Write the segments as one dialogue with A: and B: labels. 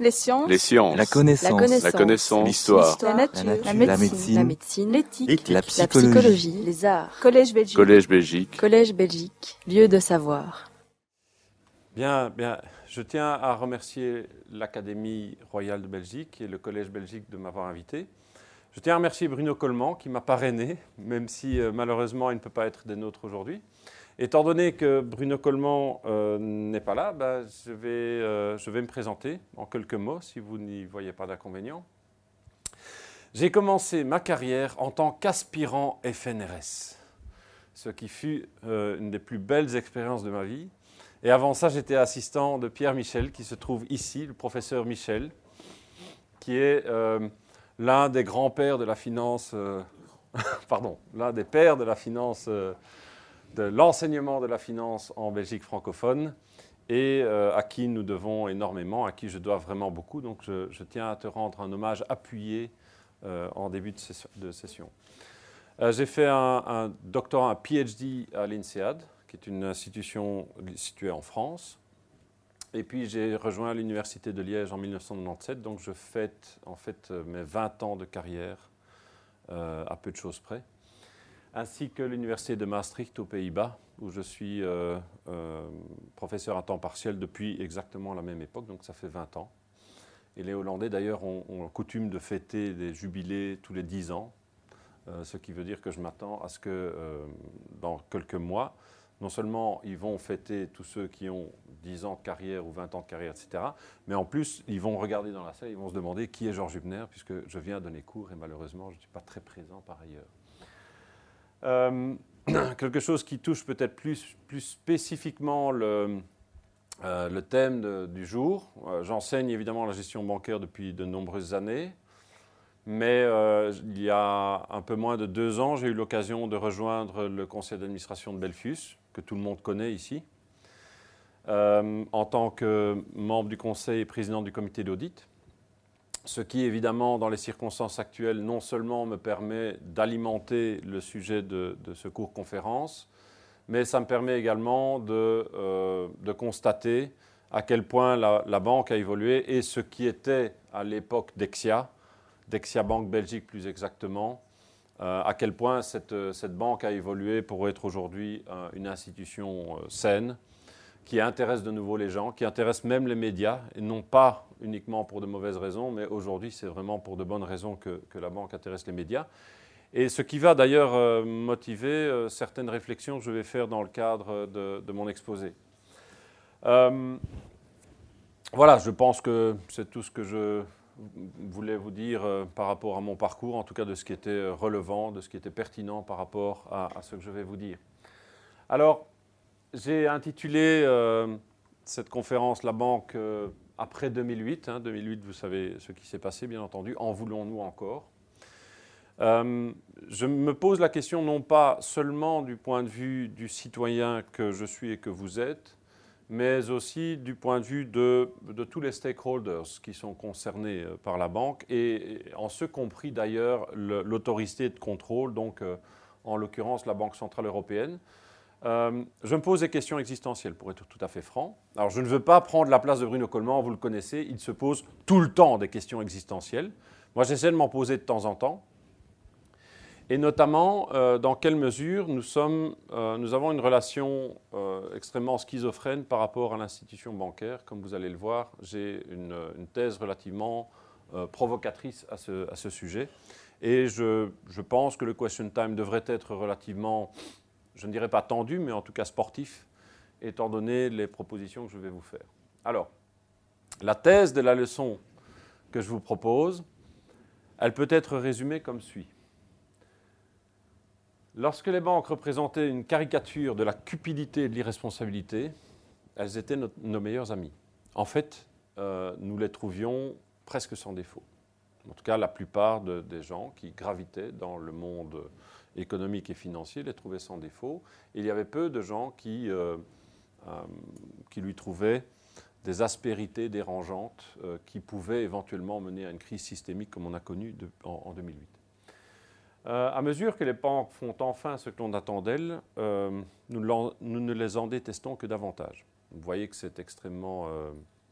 A: Les sciences.
B: Les sciences.
C: La connaissance.
A: La connaissance.
B: La. L'histoire.
A: La nature.
C: La nature.
A: La
C: La
A: médecine. La. L'éthique.
C: La
A: La
C: psychologie.
A: psychologie. Les arts. Collège Belgique.
B: Collège Belgique.
A: Collège Belgique. Lieu de savoir.
D: Bien, bien. Je tiens à remercier l'Académie royale de Belgique et le Collège Belgique de m'avoir invité. Je tiens à remercier Bruno Coleman qui m'a parrainé, même si euh, malheureusement il ne peut pas être des nôtres aujourd'hui. Étant donné que Bruno Coleman euh, n'est pas là, ben, je, vais, euh, je vais me présenter en quelques mots si vous n'y voyez pas d'inconvénient. J'ai commencé ma carrière en tant qu'aspirant FNRS, ce qui fut euh, une des plus belles expériences de ma vie. Et avant ça, j'étais assistant de Pierre Michel, qui se trouve ici, le professeur Michel, qui est l'un des grands-pères de la finance, pardon, l'un des pères de la finance, de l'enseignement de la finance en Belgique francophone, et euh, à qui nous devons énormément, à qui je dois vraiment beaucoup. Donc je, tiens à te rendre un hommage appuyé euh, en début de, session-. Euh, J'ai fait un, doctorat, un PhD à l'INSEAD, qui est une institution située en France. Et puis j'ai rejoint l'Université de Liège en 1997, donc je fête en fait mes 20 ans de carrière à peu de choses près, ainsi que l'Université de Maastricht aux Pays-Bas, où je suis euh, euh, professeur à temps partiel depuis exactement la même époque, donc ça fait 20 ans. Et les Hollandais d'ailleurs ont, ont coutume de fêter des jubilés tous les 10 ans, euh, ce qui veut dire que je m'attends à ce que dans quelques mois, non seulement ils vont fêter tous ceux qui ont 10 ans de carrière ou 20 ans de carrière, etc., mais en plus, ils vont regarder dans la salle, ils vont se demander qui est Georges Hubner, puisque je viens donner cours et malheureusement, je ne suis pas très présent par ailleurs. Euh, quelque chose qui touche peut-être plus, spécifiquement le, euh, thème du jour. Euh, J'enseigne évidemment la gestion bancaire depuis de nombreuses années. Mais il y a un peu moins de deux ans, j'ai eu l'occasion de rejoindre le conseil d'administration de Belfus, que tout le monde connaît ici, en tant que membre du conseil et président du comité d'audit. Ce qui, évidemment, dans les circonstances actuelles, non seulement me permet d'alimenter le sujet de, ce cours conférence, mais ça me permet également de, euh, constater à quel point la, banque a évolué et ce qui était à l'époque d'Exia, d'Exia Banque Belgique plus exactement, euh, à quel point cette, banque a évolué pour être aujourd'hui euh, une institution saine, qui intéresse de nouveau les gens, qui intéresse même les médias, et non pas uniquement pour de mauvaises raisons, mais aujourd'hui c'est vraiment pour de bonnes raisons que, la banque intéresse les médias. Et ce qui va d'ailleurs euh, motiver euh, certaines réflexions que je vais faire dans le cadre de, mon exposé. Euh, voilà, je pense que c'est tout ce que je voulais vous dire par rapport à mon parcours, en tout cas de ce qui était relevant, de ce qui était pertinent par rapport à, ce que je vais vous dire. Alors, j'ai intitulé cette conférence La banque après 2008. hein. 2008, vous savez ce qui s'est passé, bien entendu. En voulons-nous encore? Euh, Je me pose la question non pas seulement du point de vue du citoyen que je suis et que vous êtes, mais aussi du point de vue de, tous les stakeholders qui sont concernés euh, par la banque, et, en ce compris d'ailleurs le- l'autorité de contrôle, donc euh, en l'occurrence la Banque Centrale Européenne. Euh, je me pose des questions existentielles, pour être tout à fait franc. Alors, je ne veux pas prendre la place de Bruno Coleman, vous le connaissez, il se pose tout le temps des questions existentielles. Moi, j'essaie de m'en poser de temps en temps. Et notamment, euh, dans quelle mesure nous, sommes, euh, nous avons une relation extrêmement schizophrène par rapport à l'institution bancaire. Comme vous allez le voir, j'ai une, thèse relativement provocatrice à ce, sujet. Et je pense que le question time devrait être relativement je ne dirais pas tendu, mais en tout cas sportif, étant donné les propositions que je vais vous faire. Alors, la thèse de la leçon que je vous propose, elle peut être résumée comme suit. Lorsque les banques représentaient une caricature de la cupidité et de l'irresponsabilité, elles étaient nos, meilleures amies. En fait, euh, nous les trouvions presque sans défaut. En tout cas, la plupart de- des gens qui gravitaient dans le monde économique et financier les trouvaient sans défaut. Il y avait peu de gens qui, euh, euh, qui lui trouvaient des aspérités dérangeantes euh, qui pouvaient éventuellement mener à une crise systémique comme on a connu de- en, en 2008. Euh, à mesure que les banques font enfin ce que l'on attend d'elles, nous, ne les en détestons que davantage. Vous voyez que c'est extrêmement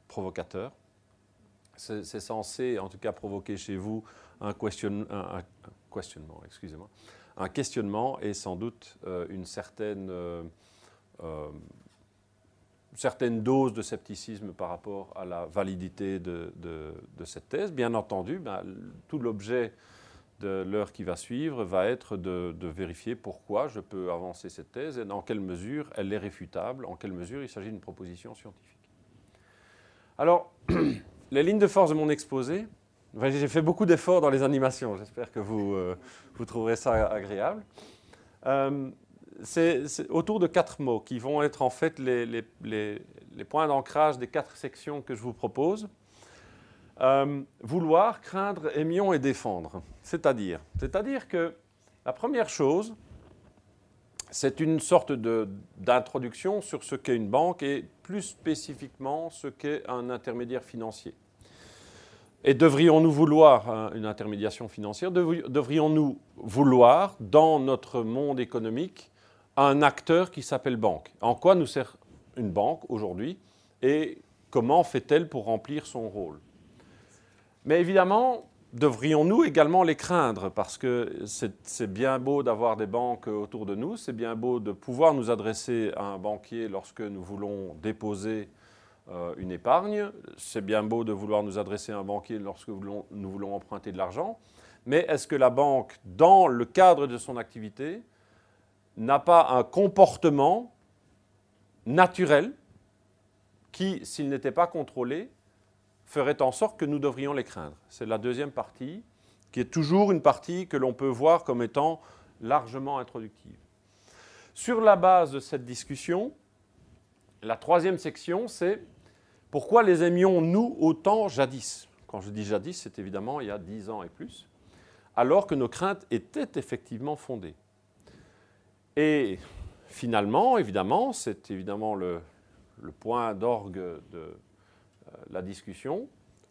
D: provocateur. c'est censé, en tout cas, provoquer chez vous un, questionnement, excusez-moi, un questionnement et sans doute euh, une certaine, euh, euh, certaine dose de scepticisme par rapport à la validité de, cette thèse. Bien entendu, ben, tout l'objet de l'heure qui va suivre va être de, vérifier pourquoi je peux avancer cette thèse et dans quelle mesure elle est réfutable, en quelle mesure il s'agit d'une proposition scientifique. Alors, les lignes de force de mon exposé, j'ai fait beaucoup d'efforts dans les animations, j'espère que vous, euh, vous trouverez ça agréable. Euh, c'est autour de quatre mots qui vont être en fait les, points d'ancrage des quatre sections que je vous propose. Euh, vouloir, craindre, aimions et défendre. C'est-à-dire, c'est-à-dire que la première chose, c'est une sorte d'introduction sur ce qu'est une banque et plus spécifiquement ce qu'est un intermédiaire financier. Et devrions-nous vouloir hein, une intermédiation financière Devrions-nous vouloir, dans notre monde économique, un acteur qui s'appelle banque? En quoi nous sert une banque aujourd'hui et comment fait-elle pour remplir son rôle? Mais évidemment, devrions-nous également les craindre? Parce que c'est bien beau d'avoir des banques autour de nous, c'est bien beau de pouvoir nous adresser à un banquier lorsque nous voulons déposer une épargne. C'est bien beau de vouloir nous adresser à un banquier lorsque nous voulons, emprunter de l'argent. Mais est-ce que la banque, dans le cadre de son activité, n'a pas un comportement naturel qui, s'il n'était pas contrôlé, ferait en sorte que nous devrions les craindre? C'est la deuxième partie, qui est toujours une partie que l'on peut voir comme étant largement introductive. Sur la base de cette discussion, la troisième section, c'est pourquoi les aimions-nous autant jadis? Quand je dis jadis, c'est évidemment il y a dix ans et plus, alors que nos craintes étaient effectivement fondées. Et finalement, évidemment, c'est évidemment le, point d'orgue de euh, la discussion.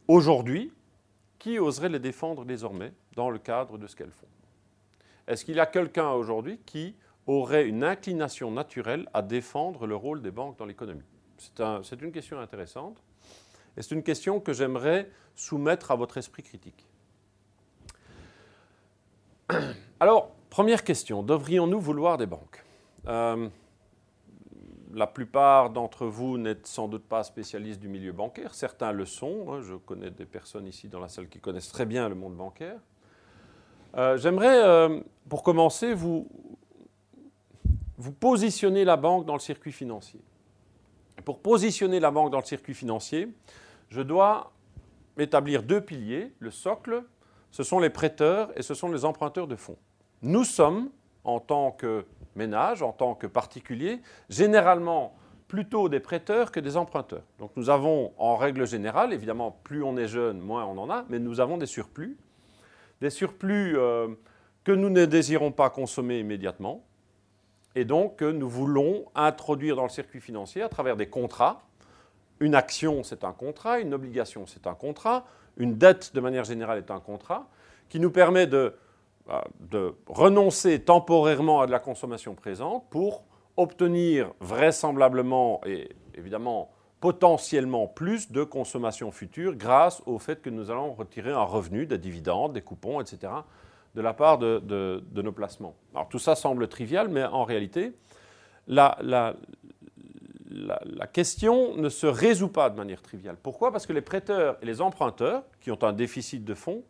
D: Aujourd'hui, qui oserait les défendre désormais dans le cadre de ce qu'elles font? Est-ce qu'il y a quelqu'un aujourd'hui qui aurait une inclination naturelle à défendre le rôle des banques dans l'économie? C'est une question intéressante et c'est une question que j'aimerais soumettre à votre esprit critique. Alors, première question, devrions-nous vouloir des banques? Euh, La plupart d'entre vous n'êtes sans doute pas spécialistes du milieu bancaire, certains le sont, hein. je connais des personnes ici dans la salle qui connaissent très bien le monde bancaire. Euh, j'aimerais, euh, pour commencer, vous, vous positionner la banque dans le circuit financier. Pour positionner la banque dans le circuit financier, je dois établir deux piliers. Le socle, ce sont les prêteurs et ce sont les emprunteurs de fonds. Nous sommes, en tant que ménage, en tant que particulier, généralement plutôt des prêteurs que des emprunteurs. Donc nous avons en règle générale, évidemment, plus on est jeune, moins on en a, mais nous avons des surplus. Des surplus euh, que nous ne désirons pas consommer immédiatement, et donc nous voulons introduire dans le circuit financier à travers des contrats. Une action, c'est un contrat, une obligation, c'est un contrat, une dette, de manière générale, est un contrat, qui nous permet de, bah, de renoncer temporairement à de la consommation présente pour obtenir vraisemblablement et évidemment potentiellement plus de consommation future grâce au fait que nous allons retirer un revenu, des dividendes, des coupons, etc., de la part de, nos placements. Alors tout ça semble trivial, mais en réalité, la, question ne se résout pas de manière triviale. Pourquoi? Parce que les prêteurs et les emprunteurs, qui ont un déficit de fonds,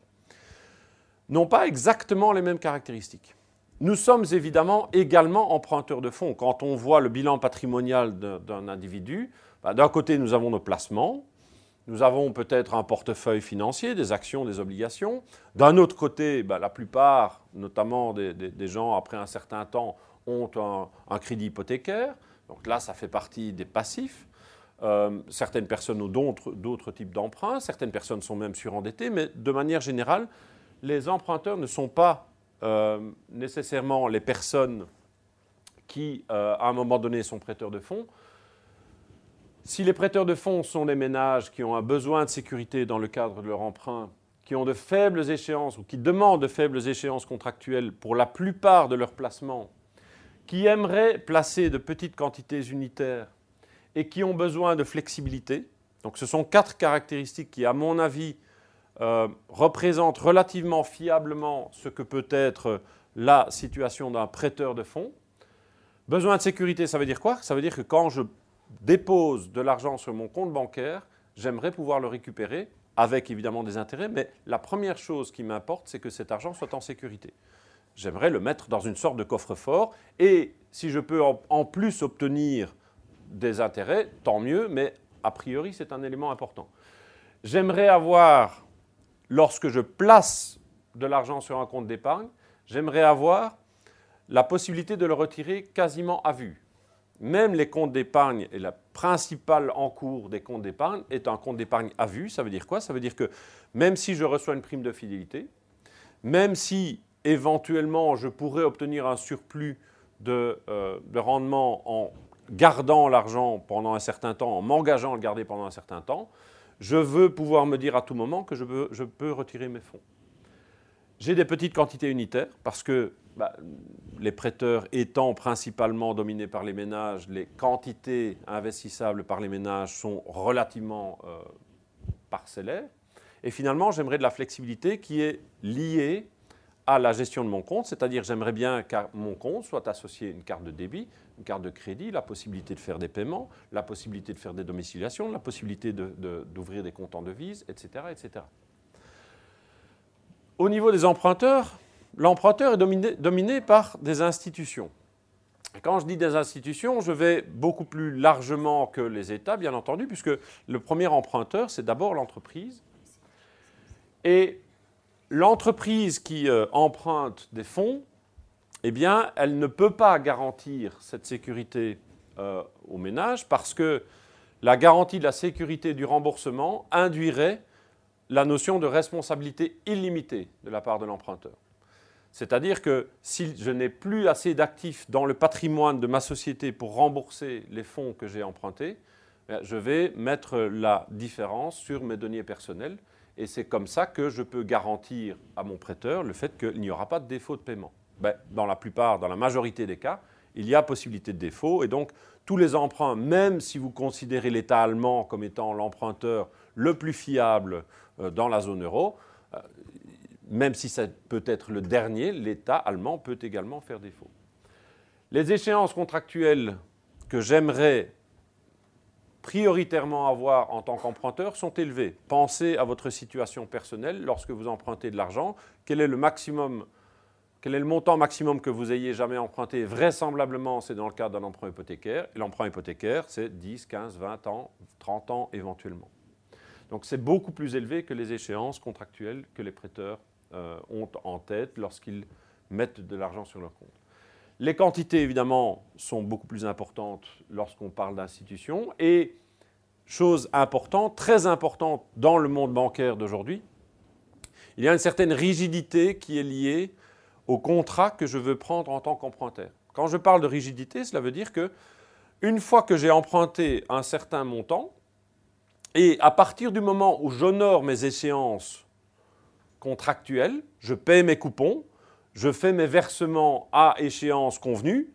D: n'ont pas exactement les mêmes caractéristiques. Nous sommes évidemment également emprunteurs de fonds. Quand on voit le bilan patrimonial d'un individu, bah, d'un côté nous avons nos placements, nous avons peut-être un portefeuille financier, des actions, des obligations. D'un autre côté, ben, la plupart, notamment des, gens, après un certain temps, ont un, crédit hypothécaire. Donc là, ça fait partie des passifs. Euh, certaines personnes ont d'autres types d'emprunts, certaines personnes sont même surendettées, mais de manière générale, les emprunteurs ne sont pas euh, nécessairement les personnes qui, euh, à un moment donné, sont prêteurs de fonds, si les prêteurs de fonds sont des ménages qui ont un besoin de sécurité dans le cadre de leur emprunt, qui ont de faibles échéances ou qui demandent de faibles échéances contractuelles pour la plupart de leurs placements, qui aimeraient placer de petites quantités unitaires et qui ont besoin de flexibilité, Donc ce sont quatre caractéristiques qui, à mon avis, euh, représentent relativement fiablement ce que peut être la situation d'un prêteur de fonds. Besoin de sécurité, ça veut dire quoi? Ça veut dire que quand je dépose de l'argent sur mon compte bancaire, j'aimerais pouvoir le récupérer avec évidemment des intérêts, mais la première chose qui m'importe, c'est que cet argent soit en sécurité. J'aimerais le mettre dans une sorte de coffre-fort et si je peux en, plus obtenir des intérêts, tant mieux, mais a priori, c'est un élément important. J'aimerais avoir, lorsque je place de l'argent sur un compte d'épargne, j'aimerais avoir la possibilité de le retirer quasiment à vue. Même les comptes d'épargne et la principale encours des comptes d'épargne est un compte d'épargne à vue. Ça veut dire quoi? Ça veut dire que même si je reçois une prime de fidélité, même si éventuellement je pourrais obtenir un surplus de, euh, rendement en gardant l'argent pendant un certain temps, en m'engageant à le garder pendant un certain temps, je veux pouvoir me dire à tout moment que je peux retirer mes fonds. J'ai des petites quantités unitaires parce que bah, les prêteurs étant principalement dominés par les ménages, les quantités investissables par les ménages sont relativement euh, parcellaires. Et finalement, j'aimerais de la flexibilité qui est liée à la gestion de mon compte, c'est-à-dire j'aimerais bien que mon compte soit associé à une carte de débit, une carte de crédit, la possibilité de faire des paiements, la possibilité de faire des domiciliations, la possibilité d'ouvrir des comptes en devises, etc., etc. Au niveau des emprunteurs, l'emprunteur est dominé, par des institutions. quand je dis des institutions, je vais beaucoup plus largement que les États, bien entendu, puisque le premier emprunteur, c'est d'abord l'entreprise. Et l'entreprise qui euh, emprunte des fonds, eh bien, elle ne peut pas garantir cette sécurité euh, aux ménages parce que la garantie de la sécurité du remboursement induirait la notion de responsabilité illimitée de la part de l'emprunteur. C'est-à-dire que si je n'ai plus assez d'actifs dans le patrimoine de ma société pour rembourser les fonds que j'ai empruntés, eh je vais mettre la différence sur mes deniers personnels. Et c'est comme ça que je peux garantir à mon prêteur le fait qu'il n'y aura pas de défaut de paiement. Ben, dans la plupart, dans la majorité des cas, il y a possibilité de défaut. Et donc, tous les emprunts, même si vous considérez l'État allemand comme étant l'emprunteur le plus fiable euh, dans la zone euro, euh, même si ça peut être le dernier, l'État allemand peut également faire défaut. Les échéances contractuelles que j'aimerais prioritairement avoir en tant qu'emprunteur sont élevées. Pensez à votre situation personnelle lorsque vous empruntez de l'argent. Quel est le maximum quel est le montant maximum que vous ayez jamais emprunté? Vraisemblablement, c'est dans le cadre d'un emprunt hypothécaire. L'emprunt hypothécaire, c'est 10, 15, 20 ans, 30 ans éventuellement. Donc c'est beaucoup plus élevé que les échéances contractuelles que les prêteurs euh, ont en tête lorsqu'ils mettent de l'argent sur leur compte. Les quantités, évidemment, sont beaucoup plus importantes lorsqu'on parle d'institutions. Et, chose importante, très importante dans le monde bancaire d'aujourd'hui, il y a une certaine rigidité qui est liée au contrat que je veux prendre en tant qu'emprunteur. Quand je parle de rigidité, cela veut dire que une fois que j'ai emprunté un certain montant, et à partir du moment où j'honore mes échéances contractuelles, je paie mes coupons, je fais mes versements à échéance convenue,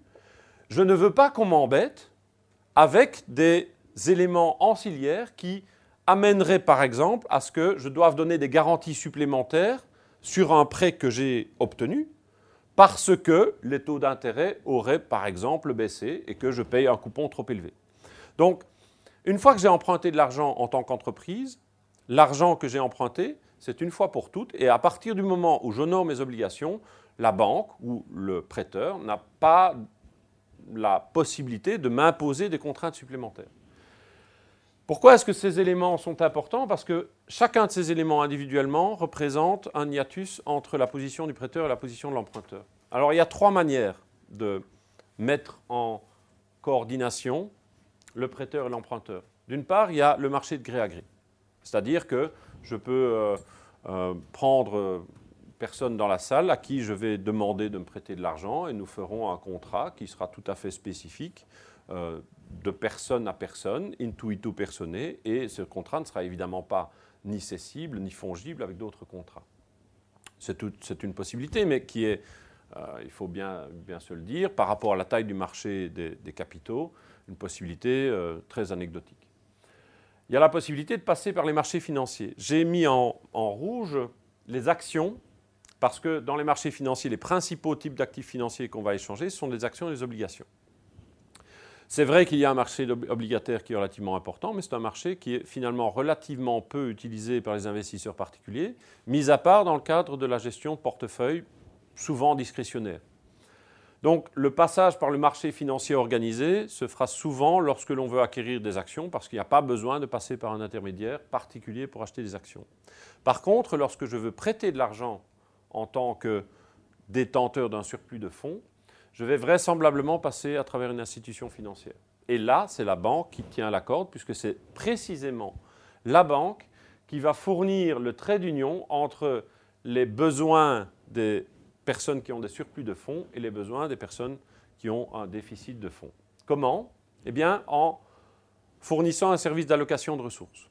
D: je ne veux pas qu'on m'embête avec des éléments ancillaires qui amèneraient par exemple à ce que je doive donner des garanties supplémentaires sur un prêt que j'ai obtenu parce que les taux d'intérêt auraient par exemple baissé et que je paye un coupon trop élevé. Donc une fois que j'ai emprunté de l'argent en tant qu'entreprise, l'argent que j'ai emprunté, c'est une fois pour toutes. Et à partir du moment où j'honore mes obligations, la banque ou le prêteur n'a pas la possibilité de m'imposer des contraintes supplémentaires. Pourquoi est-ce que ces éléments sont importants? Parce que chacun de ces éléments individuellement représente un hiatus entre la position du prêteur et la position de l'emprunteur. Alors il y a trois manières de mettre en coordination le prêteur et l'emprunteur. D'une part, il y a le marché de gré à gré. C'est-à-dire que je peux euh, euh, prendre personne dans la salle à qui je vais demander de me prêter de l'argent et nous ferons un contrat qui sera tout à fait spécifique euh, de personne à personne, intuito personne, et ce contrat ne sera évidemment pas ni cessible ni fongible avec d'autres contrats. C'est une possibilité, mais qui est, il faut bien, bien se le dire, par rapport à la taille du marché des capitaux, une possibilité euh, très anecdotique. Il y a la possibilité de passer par les marchés financiers. J'ai mis en, rouge les actions, parce que dans les marchés financiers, les principaux types d'actifs financiers qu'on va échanger sont les actions et les obligations. C'est vrai qu'il y a un marché obligataire qui est relativement important, mais c'est un marché qui est finalement relativement peu utilisé par les investisseurs particuliers, mis à part dans le cadre de la gestion portefeuille, souvent discrétionnaire. Donc le passage par le marché financier organisé se fera souvent lorsque l'on veut acquérir des actions parce qu'il n'y a pas besoin de passer par un intermédiaire particulier pour acheter des actions. Par contre, lorsque je veux prêter de l'argent en tant que détenteur d'un surplus de fonds, je vais vraisemblablement passer à travers une institution financière. Et là, c'est la banque qui tient la corde puisque c'est précisément la banque qui va fournir le trait d'union entre les besoins des personnes qui ont des surplus de fonds et les besoins des personnes qui ont un déficit de fonds. Comment? Eh bien, en fournissant un service d'allocation de ressources.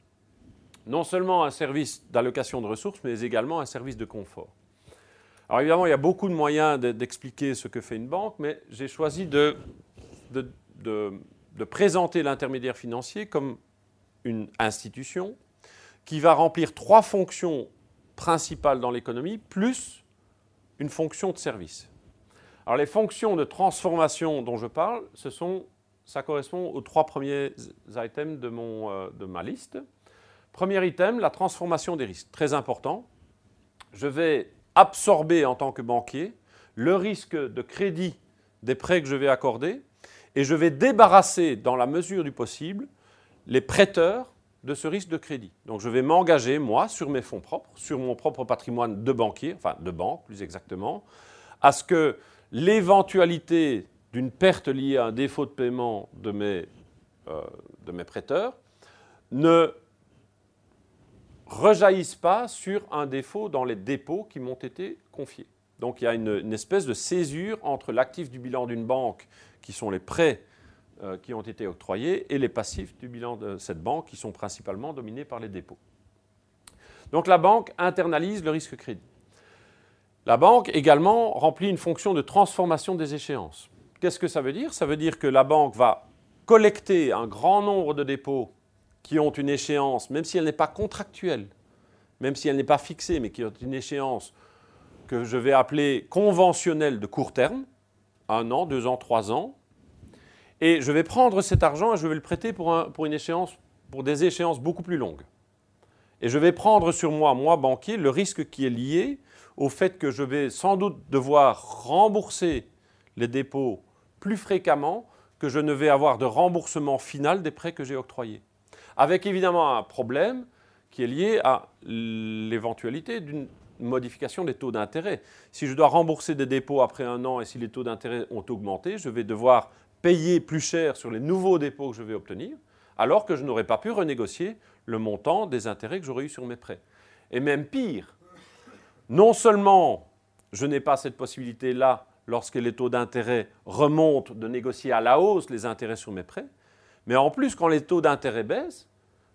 D: Non seulement un service d'allocation de ressources, mais également un service de confort. Alors évidemment, il y a beaucoup de moyens d'expliquer ce que fait une banque, mais j'ai choisi de, de présenter l'intermédiaire financier comme une institution qui va remplir trois fonctions principales dans l'économie, plus une fonction de service. Alors les fonctions de transformation dont je parle, ça correspond aux trois premiers items de, mon, euh, de ma liste. Premier item, la transformation des risques. Très important. Je vais absorber en tant que banquier le risque de crédit des prêts que je vais accorder et je vais débarrasser, dans la mesure du possible, les prêteurs de ce risque de crédit. Donc je vais m'engager, moi, sur mes fonds propres, sur mon propre patrimoine de banquier, enfin de banque plus exactement, à ce que l'éventualité d'une perte liée à un défaut de paiement de mes, euh, de prêteurs ne rejaillisse pas sur un défaut dans les dépôts qui m'ont été confiés. Donc il y a une, espèce de césure entre l'actif du bilan d'une banque, qui sont les prêts qui ont été octroyés et les passifs du bilan de cette banque qui sont principalement dominés par les dépôts. Donc la banque internalise le risque crédit. La banque également remplit une fonction de transformation des échéances. Qu'est-ce que ça veut dire? Ça veut dire que la banque va collecter un grand nombre de dépôts qui ont une échéance, même si elle n'est pas contractuelle, même si elle n'est pas fixée, mais qui ont une échéance que je vais appeler conventionnelle de court terme, un an, deux ans, trois ans, et je vais prendre cet argent et je vais le prêter pour, une échéance, pour des échéances beaucoup plus longues. Et je vais prendre sur moi, moi banquier, le risque qui est lié au fait que je vais sans doute devoir rembourser les dépôts plus fréquemment que je ne vais avoir de remboursement final des prêts que j'ai octroyés. Avec évidemment un problème qui est lié à l'éventualité d'une modification des taux d'intérêt. Si je dois rembourser des dépôts après un an et si les taux d'intérêt ont augmenté, je vais devoir payer plus cher sur les nouveaux dépôts que je vais obtenir, alors que je n'aurais pas pu renégocier le montant des intérêts que j'aurais eu sur mes prêts. Et même pire, non seulement je n'ai pas cette possibilité-là lorsque les taux d'intérêt remontent de négocier à la hausse les intérêts sur mes prêts, mais en plus quand les taux d'intérêt baissent,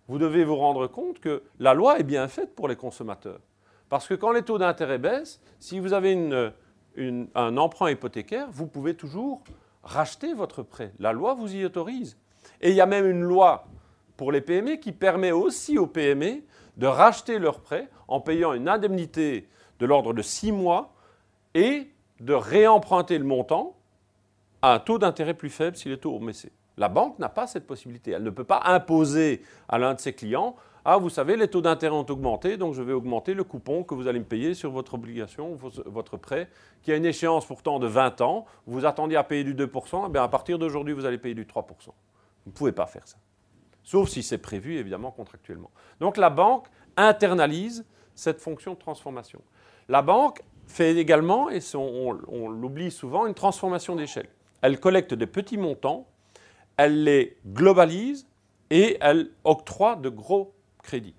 D: vous devez vous rendre compte que la loi est bien faite pour les consommateurs. Parce que quand les taux d'intérêt baissent, si vous avez un emprunt hypothécaire, vous pouvez toujours rachetez votre prêt. La loi vous y autorise. Et il y a même une loi pour les PME qui permet aussi aux PME de racheter leur prêt en payant une indemnité de l'ordre de six mois et de réemprunter le montant à un taux d'intérêt plus faible si les taux ont baissé. La banque n'a pas cette possibilité. Elle ne peut pas imposer à l'un de ses clients ah, vous savez, les taux d'intérêt ont augmenté, donc je vais augmenter le coupon que vous allez me payer sur votre obligation, votre prêt, qui a une échéance pourtant de 20 ans. Vous attendiez à payer du 2%, eh à partir d'aujourd'hui, vous allez payer du 3%. Vous ne pouvez pas faire ça. Sauf si c'est prévu, évidemment, contractuellement. Donc la banque internalise cette fonction de transformation. La banque fait également, et on, on l'oublie souvent, une transformation d'échelle. Elle collecte des petits montants, elle les globalise et elle octroie de gros crédit.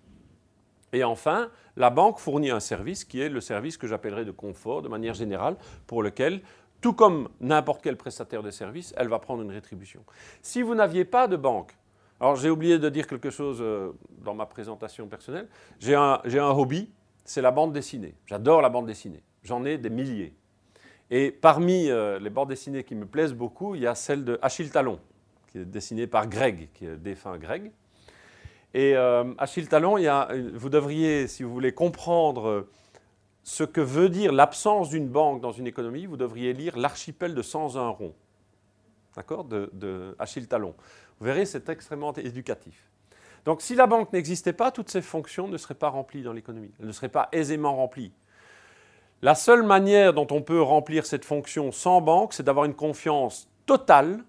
D: Et enfin, la banque fournit un service qui est le service que j'appellerais de confort de manière générale, pour lequel, tout comme n'importe quel prestataire de service, elle va prendre une rétribution. Si vous n'aviez pas de banque, alors j'ai oublié de dire quelque chose euh, dans ma présentation personnelle, j'ai un, un hobby, c'est la bande dessinée. J'adore la bande dessinée. J'en ai des milliers. Et parmi euh, les bandes dessinées qui me plaisent beaucoup, il y a celle de Achille Talon, qui est dessinée par Greg, qui est défunt Greg. Et euh, Achille Talon, il y a, vous devriez, si vous voulez comprendre ce que veut dire l'absence d'une banque dans une économie, vous devriez lire L'archipel de 101 ronds, d'accord, de, de Achille Talon. Vous verrez, c'est extrêmement éducatif. Donc si la banque n'existait pas, toutes ces fonctions ne seraient pas remplies dans l'économie. Elles ne seraient pas aisément remplies. La seule manière dont on peut remplir cette fonction sans banque, c'est d'avoir une confiance totale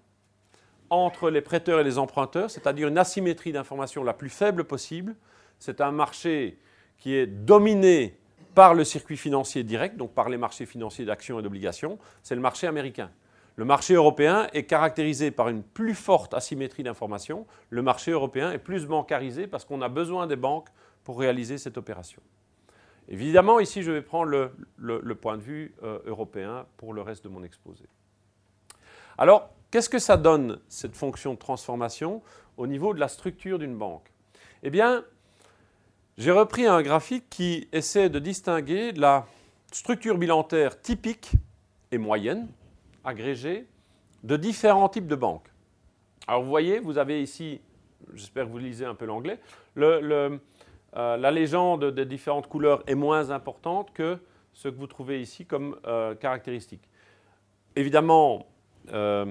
D: entre les prêteurs et les emprunteurs, c'est-à-dire une asymétrie d'information la plus faible possible. C'est un marché qui est dominé par le circuit financier direct, donc par les marchés financiers d'actions et d'obligations. C'est le marché américain. Le marché européen est caractérisé par une plus forte asymétrie d'information. Le marché européen est plus bancarisé parce qu'on a besoin des banques pour réaliser cette opération. Évidemment, ici, je vais prendre le, point de vue euh, européen pour le reste de mon exposé. Alors, qu'est-ce que ça donne, cette fonction de transformation, au niveau de la structure d'une banque? Eh bien, j'ai repris un graphique qui essaie de distinguer la structure bilantaire typique et moyenne, agrégée, de différents types de banques. Alors, vous voyez, vous avez ici, j'espère que vous lisez un peu l'anglais, euh, la légende des différentes couleurs est moins importante que ce que vous trouvez ici comme euh, caractéristique. Évidemment, euh,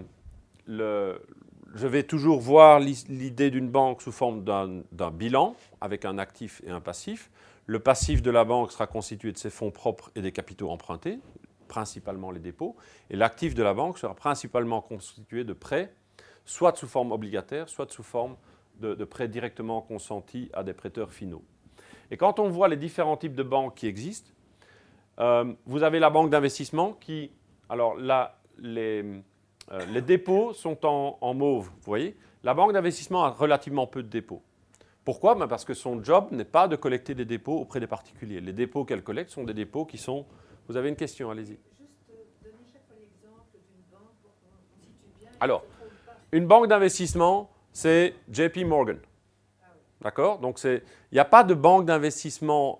D: je vais toujours voir l'idée d'une banque sous forme d'un bilan avec un actif et un passif. Le passif de la banque sera constitué de ses fonds propres et des capitaux empruntés, principalement les dépôts, et l'actif de la banque sera principalement constitué de prêts, soit sous forme obligataire, soit sous forme de, prêts directement consentis à des prêteurs finaux. Et quand on voit les différents types de banques qui existent, euh, vous avez la banque d'investissement qui, alors là, les, euh, les dépôts sont en, en, mauve, vous voyez. La banque d'investissement a relativement peu de dépôts. Pourquoi? Ben Parce que son job n'est pas de collecter des dépôts auprès des particuliers. Les dépôts qu'elle collecte sont des dépôts qui sont... Vous avez une question, allez-y. Alors, une banque d'investissement, c'est JP Morgan. D'accord? Donc, il n'y a pas de banque d'investissement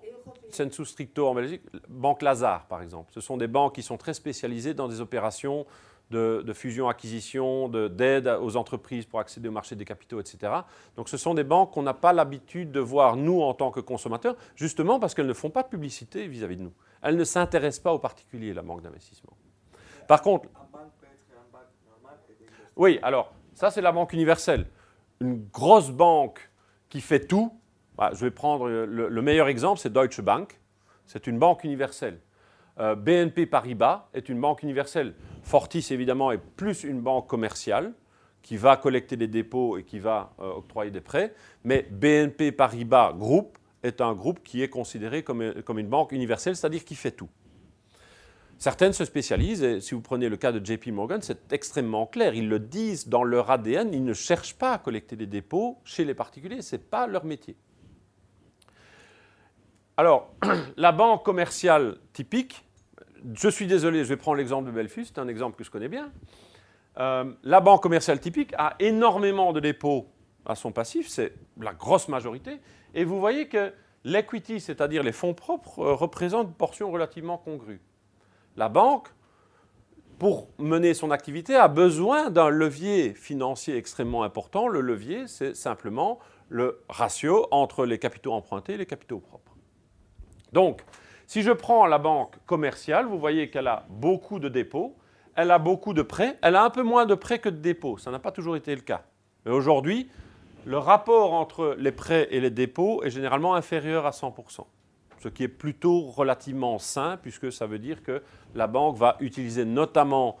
D: sensu stricto en Belgique. Banque Lazare, par exemple. Ce sont des banques qui sont très spécialisées dans des opérations de, fusion-acquisition, d'aide aux entreprises pour accéder au marché des capitaux, etc. Donc, ce sont des banques qu'on n'a pas l'habitude de voir, nous, en tant que consommateurs, justement parce qu'elles ne font pas de publicité vis-à-vis de nous. Elles ne s'intéressent pas aux particuliers, la banque d'investissement. Par contre... Oui, alors, ça, c'est la banque universelle. Une grosse banque qui fait tout. Bah, je vais prendre le, meilleur exemple, c'est Deutsche Bank. C'est une banque universelle. Euh, BNP Paribas est une banque universelle. Fortis, évidemment, est plus une banque commerciale qui va collecter des dépôts et qui va euh, octroyer des prêts. Mais BNP Paribas Group est un groupe qui est considéré comme, comme une banque universelle, c'est-à-dire qui fait tout. Certaines se spécialisent, et si vous prenez le cas de JP Morgan, c'est extrêmement clair. Ils le disent dans leur ADN, ils ne cherchent pas à collecter des dépôts chez les particuliers, ce n'est pas leur métier. Alors, la banque commerciale typique, je suis désolé, je vais prendre l'exemple de Belfus, c'est un exemple que je connais bien. Euh, la banque commerciale typique a énormément de dépôts à son passif, c'est la grosse majorité, et vous voyez que l'equity, c'est-à-dire les fonds propres, euh, représente une portion relativement congrue la banque, pour mener son activité, a besoin d'un levier financier extrêmement important. Le levier, c'est simplement le ratio entre les capitaux empruntés et les capitaux propres. Donc, si je prends la banque commerciale, vous voyez qu'elle a beaucoup de dépôts, elle a beaucoup de prêts, elle a un peu moins de prêts que de dépôts. Ça n'a pas toujours été le cas. Mais aujourd'hui, le rapport entre les prêts et les dépôts est généralement inférieur à 100% ce qui est plutôt relativement sain, puisque ça veut dire que la banque va utiliser notamment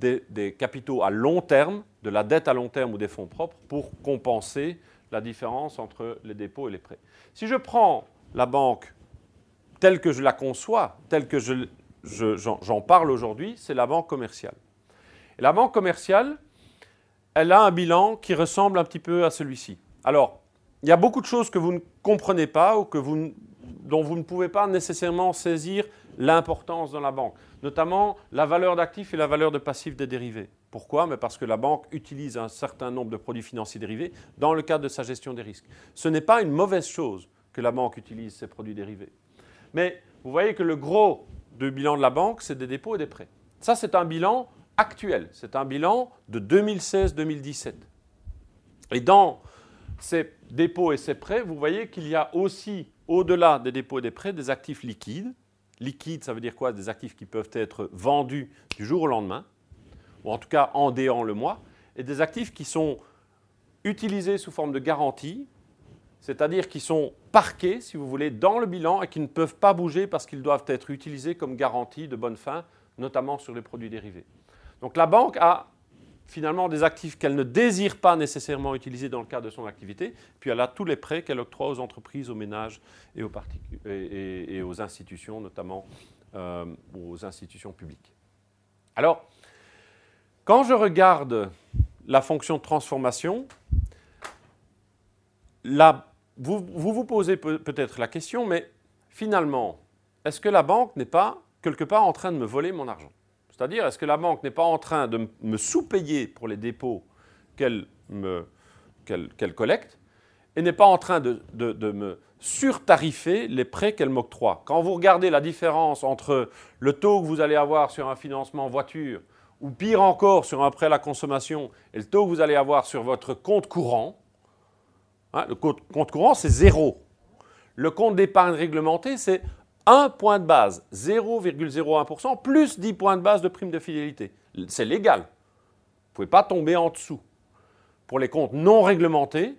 D: des, capitaux à long terme, de la dette à long terme ou des fonds propres, pour compenser la différence entre les dépôts et les prêts. Si je prends la banque telle que je la conçois, telle que j'en je, parle aujourd'hui, c'est la banque commerciale. La banque commerciale, elle a un bilan qui ressemble un petit peu à celui-ci. Alors, il y a beaucoup de choses que vous ne comprenez pas ou que dont vous ne pouvez pas nécessairement saisir l'importance dans la banque, notamment la valeur d'actifs et la valeur de passifs des dérivés. Pourquoi? Parce que la banque utilise un certain nombre de produits financiers dérivés dans le cadre de sa gestion des risques. Ce n'est pas une mauvaise chose que la banque utilise ces produits dérivés. Mais vous voyez que le gros du bilan de la banque, c'est des dépôts et des prêts. Ça, c'est un bilan actuel. C'est un bilan de 2016-2017. Et dans ces dépôts et ces prêts, vous voyez qu'il y a aussi, au-delà des dépôts et des prêts, des actifs liquides. Liquides, ça veut dire quoi? Des actifs qui peuvent être vendus du jour au lendemain, ou en tout cas en déant le mois, et des actifs qui sont utilisés sous forme de garantie, c'est-à-dire qui sont parqués, si vous voulez, dans le bilan et qui ne peuvent pas bouger parce qu'ils doivent être utilisés comme garantie de bonne fin, notamment sur les produits dérivés. Donc la banque a finalement des actifs qu'elle ne désire pas nécessairement utiliser dans le cadre de son activité, puis elle a tous les prêts qu'elle octroie aux entreprises, aux ménages et aux, et, aux institutions, notamment euh, aux institutions publiques. Alors, quand je regarde la fonction de transformation, vous, vous, posez peut-être la question, mais finalement, est-ce que la banque n'est pas quelque part en train de me voler mon argent? C'est-à-dire, est-ce que la banque n'est pas en train de me sous-payer pour les dépôts qu'elle collecte et n'est pas en train de, me surtarifer les prêts qu'elle m'octroie? Quand vous regardez la différence entre le taux que vous allez avoir sur un financement voiture ou pire encore sur un prêt à la consommation et le taux que vous allez avoir sur votre compte courant, hein, le compte courant c'est zéro. Le compte d'épargne réglementé c'est 1 point de base, 0,01%, plus 10 points de base de prime de fidélité. C'est légal. Vous ne pouvez pas tomber en dessous. Pour les comptes non réglementés,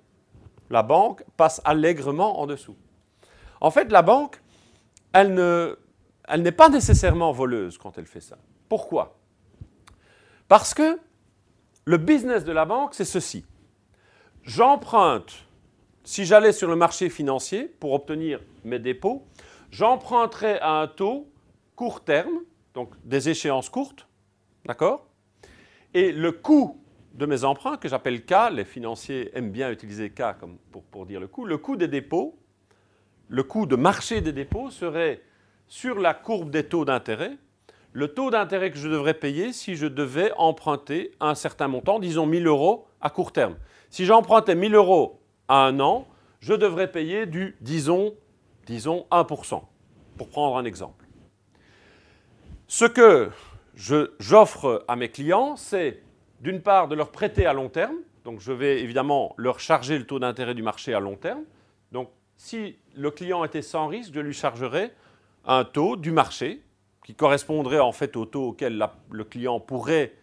D: la banque passe allègrement en dessous. En fait, la banque, elle, elle n'est pas nécessairement voleuse quand elle fait ça. Pourquoi? Parce que le business de la banque, c'est ceci. J'emprunte, si j'allais sur le marché financier pour obtenir mes dépôts, j'emprunterai à un taux court terme, donc des échéances courtes, d'accord? Et le coût de mes emprunts, que j'appelle K, les financiers aiment bien utiliser K comme pour, pour dire le coût, le coût des dépôts, le coût de marché des dépôts serait sur la courbe des taux d'intérêt, le taux d'intérêt que je devrais payer si je devais emprunter un certain montant, disons 1000 euros à court terme. Si j'empruntais 1000 euros à un an, je devrais payer du, disons, disons 1%, pour prendre un exemple. Ce que j'offre à mes clients, c'est d'une part de leur prêter à long terme, donc je vais évidemment leur charger le taux d'intérêt du marché à long terme. Donc si le client était sans risque, je lui chargerais un taux du marché qui correspondrait en fait au taux auquel le client pourrait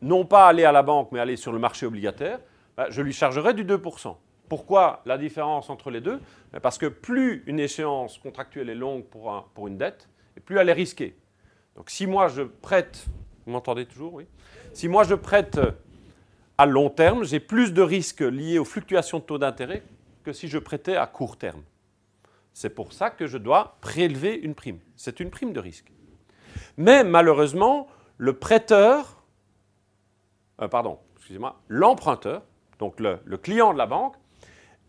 D: non pas aller à la banque mais aller sur le marché obligataire, bah, je lui chargerais du 2%. Pourquoi la différence entre les deux? Ben, Parce que plus une échéance contractuelle est longue pour, une dette, et plus elle est risquée. Donc si moi je prête, vous m'entendez toujours, oui? Si moi je prête à long terme, j'ai plus de risques liés aux fluctuations de taux d'intérêt que si je prêtais à court terme. C'est pour ça que je dois prélever une prime. C'est une prime de risque. Mais malheureusement, le prêteur, euh, pardon, excusez-moi, l'emprunteur, donc le, client de la banque,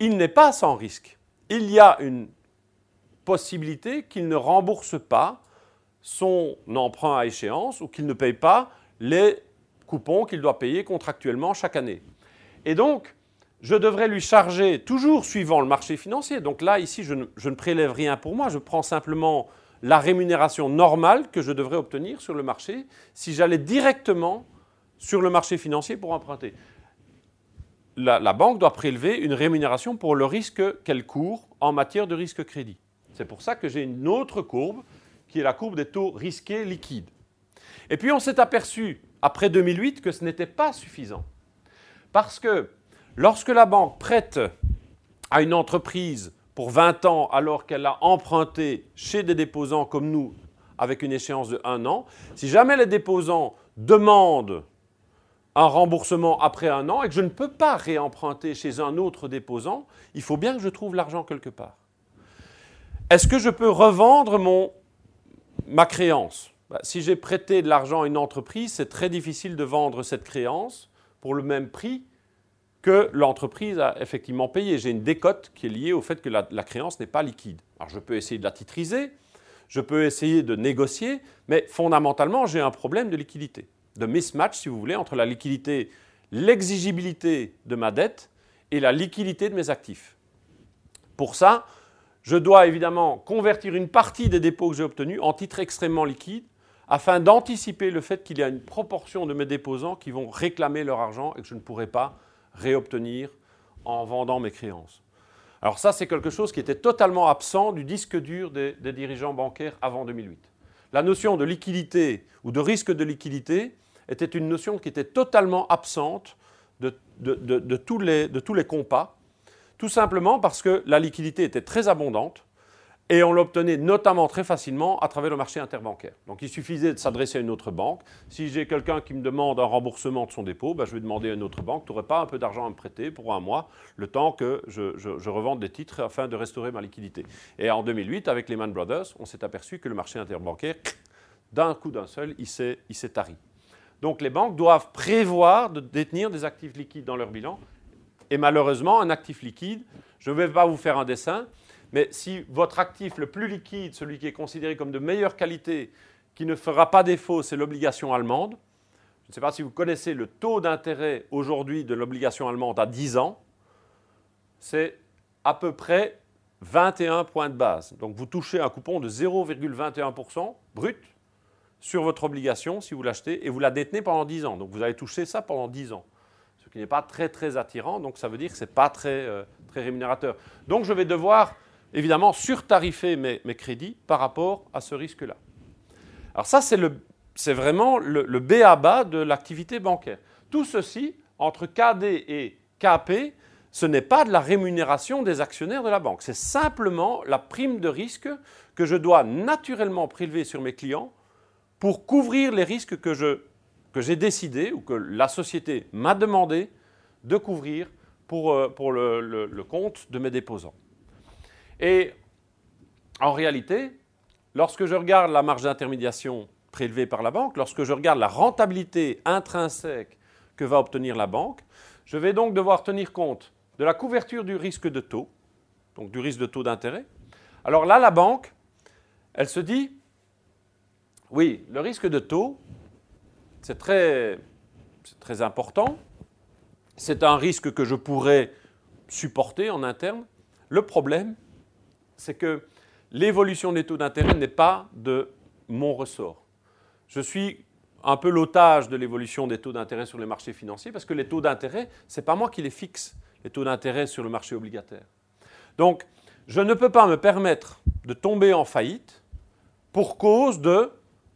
D: il n'est pas sans risque. Il y a une possibilité qu'il ne rembourse pas son emprunt à échéance ou qu'il ne paye pas les coupons qu'il doit payer contractuellement chaque année. Et donc, je devrais lui charger, toujours suivant le marché financier, donc là, ici, je ne, prélève rien pour moi, je prends simplement la rémunération normale que je devrais obtenir sur le marché si j'allais directement sur le marché financier pour emprunter la, banque doit prélever une rémunération pour le risque qu'elle court en matière de risque crédit. C'est pour ça que j'ai une autre courbe qui est la courbe des taux risqués liquides. Et puis on s'est aperçu après 2008 que ce n'était pas suffisant. Parce que lorsque la banque prête à une entreprise pour 20 ans alors qu'elle a emprunté chez des déposants comme nous avec une échéance de 1 an, si jamais les déposants demandent un remboursement après un an et que je ne peux pas réemprunter chez un autre déposant, il faut bien que je trouve l'argent quelque part. Est-ce que je peux revendre mon, ma créance? Bah, Si j'ai prêté de l'argent à une entreprise, c'est très difficile de vendre cette créance pour le même prix que l'entreprise a effectivement payé. J'ai une décote qui est liée au fait que la, la créance n'est pas liquide. Alors je peux essayer de la titriser, je peux essayer de négocier, mais fondamentalement j'ai un problème de liquidité de mismatch, si vous voulez, entre la liquidité, l'exigibilité de ma dette et la liquidité de mes actifs. Pour ça, je dois évidemment convertir une partie des dépôts que j'ai obtenus en titres extrêmement liquides afin d'anticiper le fait qu'il y a une proportion de mes déposants qui vont réclamer leur argent et que je ne pourrai pas réobtenir en vendant mes créances. Alors ça, c'est quelque chose qui était totalement absent du disque dur des, dirigeants bancaires avant 2008. La notion de liquidité ou de risque de liquidité était une notion qui était totalement absente de tous, les, de tous les compas, tout simplement parce que la liquidité était très abondante, et on l'obtenait notamment très facilement à travers le marché interbancaire. Donc il suffisait de s'adresser à une autre banque. Si j'ai quelqu'un qui me demande un remboursement de son dépôt, ben, je vais demander à une autre banque, tu n'aurais pas un peu d'argent à me prêter pour un mois, le temps que je, je, revende des titres afin de restaurer ma liquidité. Et en 2008, avec Lehman Brothers, on s'est aperçu que le marché interbancaire, d'un coup d'un seul, il s'est tari. Donc les banques doivent prévoir de détenir des actifs liquides dans leur bilan. Et malheureusement, un actif liquide, je ne vais pas vous faire un dessin, mais si votre actif le plus liquide, celui qui est considéré comme de meilleure qualité, qui ne fera pas défaut, c'est l'obligation allemande, je ne sais pas si vous connaissez le taux d'intérêt aujourd'hui de l'obligation allemande à 10 ans, c'est à peu près 21 points de base. Donc vous touchez un coupon de 0,21% brut sur votre obligation si vous l'achetez et vous la détenez pendant 10 ans. Donc vous allez toucher ça pendant 10 ans. Ce qui n'est pas très très attirant, donc ça veut dire que ce n'est pas très, euh, très rémunérateur. Donc je vais devoir évidemment surtarifer mes, crédits par rapport à ce risque-là. Alors ça, c'est vraiment le, le B à bas de l'activité bancaire. Tout ceci, entre KD et KP, ce n'est pas de la rémunération des actionnaires de la banque. C'est simplement la prime de risque que je dois naturellement prélever sur mes clients pour couvrir les risques que, j'ai décidé ou que la société m'a demandé de couvrir pour, euh, le compte de mes déposants. Et en réalité, lorsque je regarde la marge d'intermédiation prélevée par la banque, lorsque je regarde la rentabilité intrinsèque que va obtenir la banque, je vais donc devoir tenir compte de la couverture du risque de taux, donc du risque de taux d'intérêt. Alors là, la banque, elle se dit, oui, le risque de taux, c'est très, important, c'est un risque que je pourrais supporter en interne. Le problème, c'est que l'évolution des taux d'intérêt n'est pas de mon ressort. Je suis un peu l'otage de l'évolution des taux d'intérêt sur les marchés financiers parce que les taux d'intérêt, ce n'est pas moi qui les fixe, les taux d'intérêt sur le marché obligataire. Donc, je ne peux pas me permettre de tomber en faillite pour cause de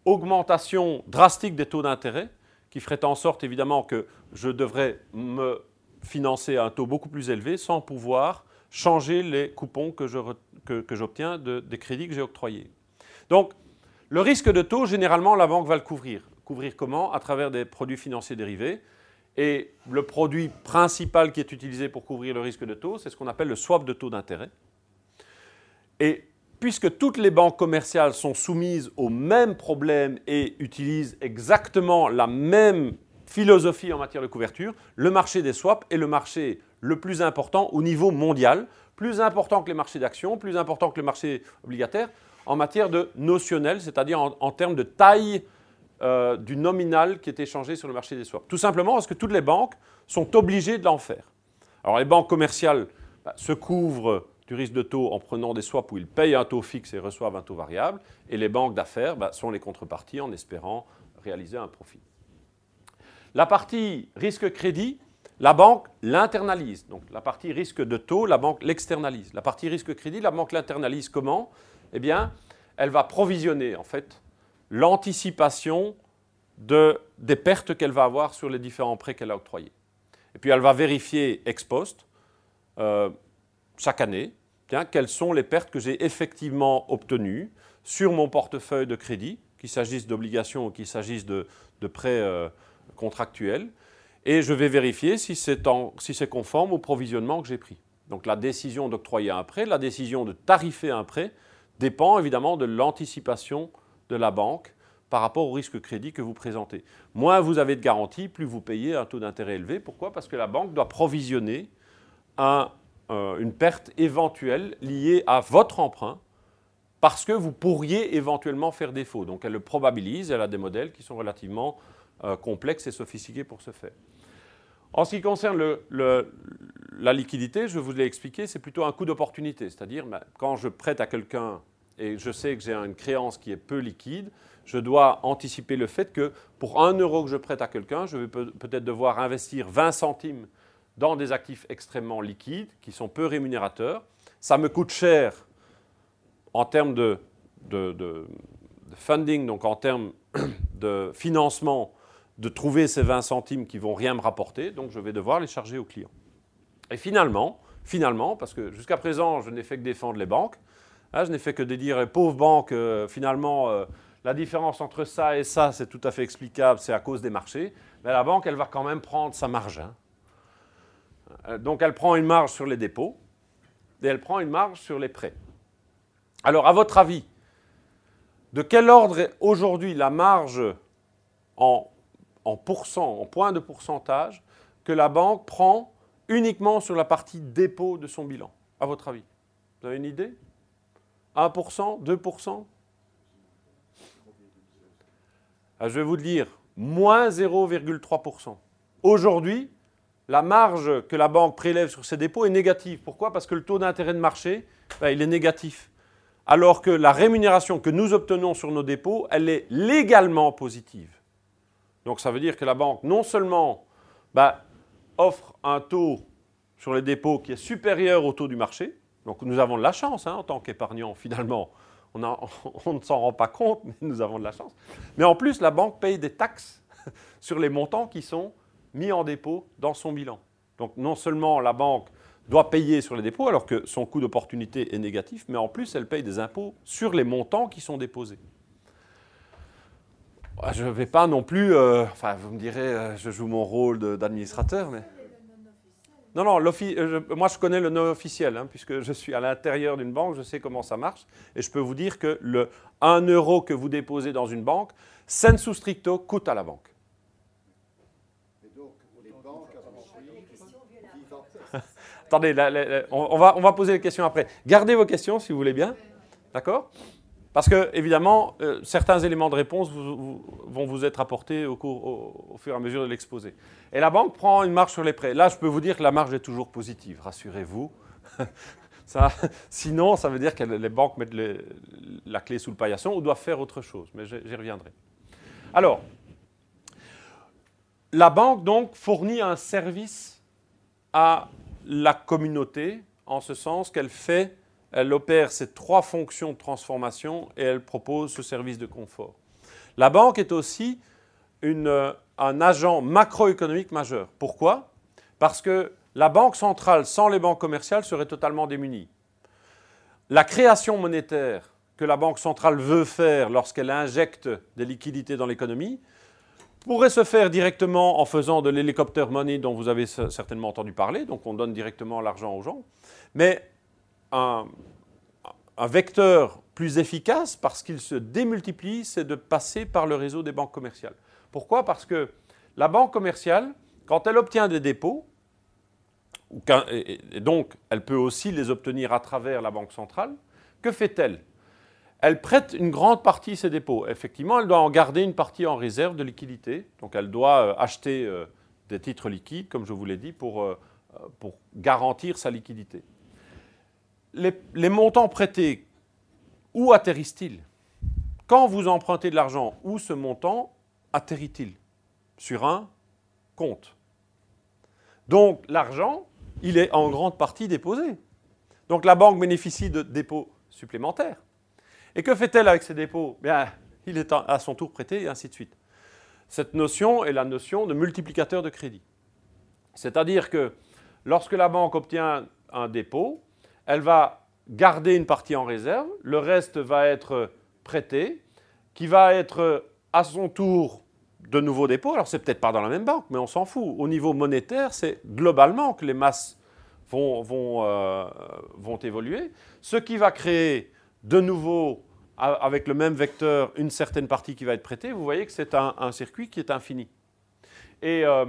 D: augmentation drastique des taux d'intérêt qui ferait en sorte évidemment que je devrais me financer à un taux beaucoup plus élevé sans pouvoir changer les coupons que, j'obtiens des crédits que j'ai octroyés. Donc, le risque de taux, généralement, la banque va le couvrir. Couvrir comment? À travers des produits financiers dérivés. Et le produit principal qui est utilisé pour couvrir le risque de taux, c'est ce qu'on appelle le swap de taux d'intérêt. Et puisque toutes les banques commerciales sont soumises au même problème et utilisent exactement la même philosophie en matière de couverture, le marché des swaps est le marché le plus important au niveau mondial, plus important que les marchés d'actions, plus important que les marchés obligataires, en matière de notionnel, c'est-à-dire en, termes de taille euh, du nominal qui est échangé sur le marché des swaps. Tout simplement parce que toutes les banques sont obligées de l'en faire. Alors les banques commerciales bah, se couvrent du risque de taux en prenant des swaps où ils payent un taux fixe et reçoivent un taux variable, et les banques d'affaires bah, sont les contreparties en espérant réaliser un profit. La partie risque-crédit, la banque l'internalise. Donc la partie risque de taux, la banque l'externalise. La partie risque-crédit, la banque l'internalise comment? Eh bien, elle va provisionner en fait l'anticipation de, des pertes qu'elle va avoir sur les différents prêts qu'elle a octroyés. Et puis elle va vérifier ex post, euh, chaque année, quelles sont les pertes que j'ai effectivement obtenues sur mon portefeuille de crédit, qu'il s'agisse d'obligations ou qu'il s'agisse de, prêts euh, contractuels, et je vais vérifier si c'est conforme au provisionnement que j'ai pris. Donc la décision d'octroyer un prêt, la décision de tarifer un prêt, dépend évidemment de l'anticipation de la banque par rapport au risque crédit que vous présentez. Moins vous avez de garantie, plus vous payez un taux d'intérêt élevé. Pourquoi? Parce que la banque doit provisionner un euh, une perte éventuelle liée à votre emprunt parce que vous pourriez éventuellement faire défaut. Donc elle le probabilise, elle a des modèles qui sont relativement euh, complexes et sophistiqués pour ce faire. En ce qui concerne la liquidité, je vous l'ai expliqué, c'est plutôt un coût d'opportunité. C'est-à-dire, ben, quand je prête à quelqu'un et je sais que j'ai une créance qui est peu liquide, je dois anticiper le fait que pour un euro que je prête à quelqu'un, je vais peut-être devoir investir 20 centimes dans des actifs extrêmement liquides, qui sont peu rémunérateurs. Ça me coûte cher en termes de, funding, donc en termes de financement, de trouver ces 20 centimes qui vont rien me rapporter, donc je vais devoir les charger aux clients. Et finalement, parce que jusqu'à présent, je n'ai fait que défendre les banques, hein, je n'ai fait que dire, pauvres banques, euh, finalement, euh, la différence entre ça et ça, c'est tout à fait explicable, c'est à cause des marchés. Mais la banque, elle va quand même prendre sa marge. Hein. Euh, donc elle prend une marge sur les dépôts et elle prend une marge sur les prêts. Alors, à votre avis, de quel ordre est aujourd'hui la marge en, en pourcent, en point de pourcentage que la banque prend uniquement sur la partie dépôt de son bilan, à votre avis Vous avez une idée? 1% 2% ah, Je vais vous le dire, moins 0,3%. Aujourd'hui, la marge que la banque prélève sur ses dépôts est négative. Pourquoi? Parce que le taux d'intérêt de marché, ben, il est négatif. Alors que la rémunération que nous obtenons sur nos dépôts, elle est légalement positive. Donc ça veut dire que la banque, non seulement ben, offre un taux sur les dépôts qui est supérieur au taux du marché, donc nous avons de la chance hein, en tant qu'épargnants finalement, on, on ne s'en rend pas compte, mais nous avons de la chance. Mais en plus, la banque paye des taxes sur les montants qui sont mis en dépôt dans son bilan. Donc non seulement la banque doit payer sur les dépôts alors que son coût d'opportunité est négatif, mais en plus elle paye des impôts sur les montants qui sont déposés. Ah, je ne vais pas non plus, euh, enfin vous me direz, euh, je joue mon rôle d'administrateur, mais... Non, non, euh, moi je connais le non officiel, hein, puisque je suis à l'intérieur d'une banque, je sais comment ça marche, et je peux vous dire que le 1 euro que vous déposez dans une banque, sensu stricto, coûte à la banque. Attendez, on, va, on, va, poser les questions après. Gardez vos questions si vous voulez bien. D'accord? Parce que, évidemment, euh, certains éléments de réponse vont vous être apportés au, fur et à mesure de l'exposé. Et la banque prend une marge sur les prêts. Là, je peux vous dire que la marge est toujours positive, rassurez-vous. Sinon, ça veut dire que les banques mettent la clé sous le paillasson ou doivent faire autre chose. Mais j'y reviendrai. Alors, la banque, donc, fournit un service à la communauté, en ce sens qu'elle fait, elle opère ces trois fonctions de transformation et elle propose ce service de confort. La banque est aussi un agent macroéconomique majeur. Pourquoi? Parce que la banque centrale, sans les banques commerciales, serait totalement démunie. La création monétaire que la banque centrale veut faire lorsqu'elle injecte des liquidités dans l'économie, pourrait se faire directement en faisant de l'hélicoptère money dont vous avez certainement entendu parler, donc on donne directement l'argent aux gens, mais un, vecteur plus efficace parce qu'il se démultiplie, c'est de passer par le réseau des banques commerciales. Pourquoi? Parce que la banque commerciale, quand elle obtient des dépôts, et donc elle peut aussi les obtenir à travers la banque centrale, que fait-elle? Elle prête une grande partie de ses dépôts. Effectivement, elle doit en garder une partie en réserve de liquidité. Donc elle doit euh, acheter euh, des titres liquides, comme je vous l'ai dit, pour, euh, pour, garantir sa liquidité. Les, les montants prêtés, où atterrissent-ils? Quand vous empruntez de l'argent, où ce montant atterrit-il? Sur un compte. Donc l'argent, il est en grande partie déposé. Donc la banque bénéficie de dépôts supplémentaires. Et que fait-elle avec ces dépôts? Bien, il est à son tour prêté et ainsi de suite. Cette notion est la notion de multiplicateur de crédit. C'est-à-dire que lorsque la banque obtient un dépôt, elle va garder une partie en réserve, le reste va être prêté, qui va être à son tour de nouveaux dépôts. Alors c'est peut-être pas dans la même banque, mais on s'en fout. Au niveau monétaire, c'est globalement que les masses vont, vont, euh, vont évoluer, ce qui va créer de nouveau avec le même vecteur une certaine partie qui va être prêtée, vous voyez que c'est un, circuit qui est infini. Et euh,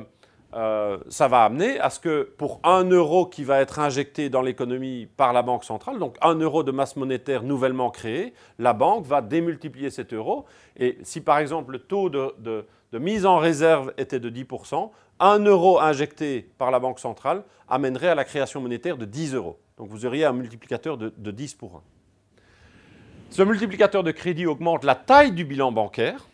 D: euh, ça va amener à ce que pour un euro qui va être injecté dans l'économie par la Banque centrale, donc un euro de masse monétaire nouvellement créé, la banque va démultiplier cet euro. Et si par exemple le taux de, mise en réserve était de 10%, un euro injecté par la Banque centrale amènerait à la création monétaire de 10 euros. Donc vous auriez un multiplicateur de, de 10 pour 1. Ce multiplicateur de crédit augmente la taille du bilan bancaire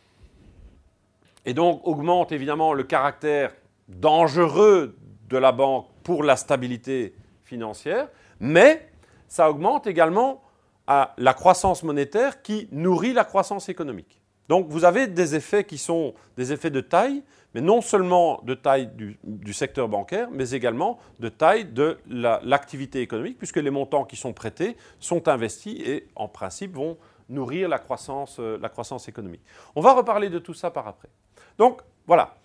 D: et donc augmente évidemment le caractère dangereux de la banque pour la stabilité financière, mais ça augmente également la croissance monétaire qui nourrit la croissance économique. Donc vous avez des effets qui sont des effets de taille, mais non seulement de taille du, secteur bancaire, mais également de taille de l'activité économique, puisque les montants qui sont prêtés sont investis et en principe vont nourrir la croissance, euh, la croissance économique. On va reparler de tout ça par après. Donc voilà.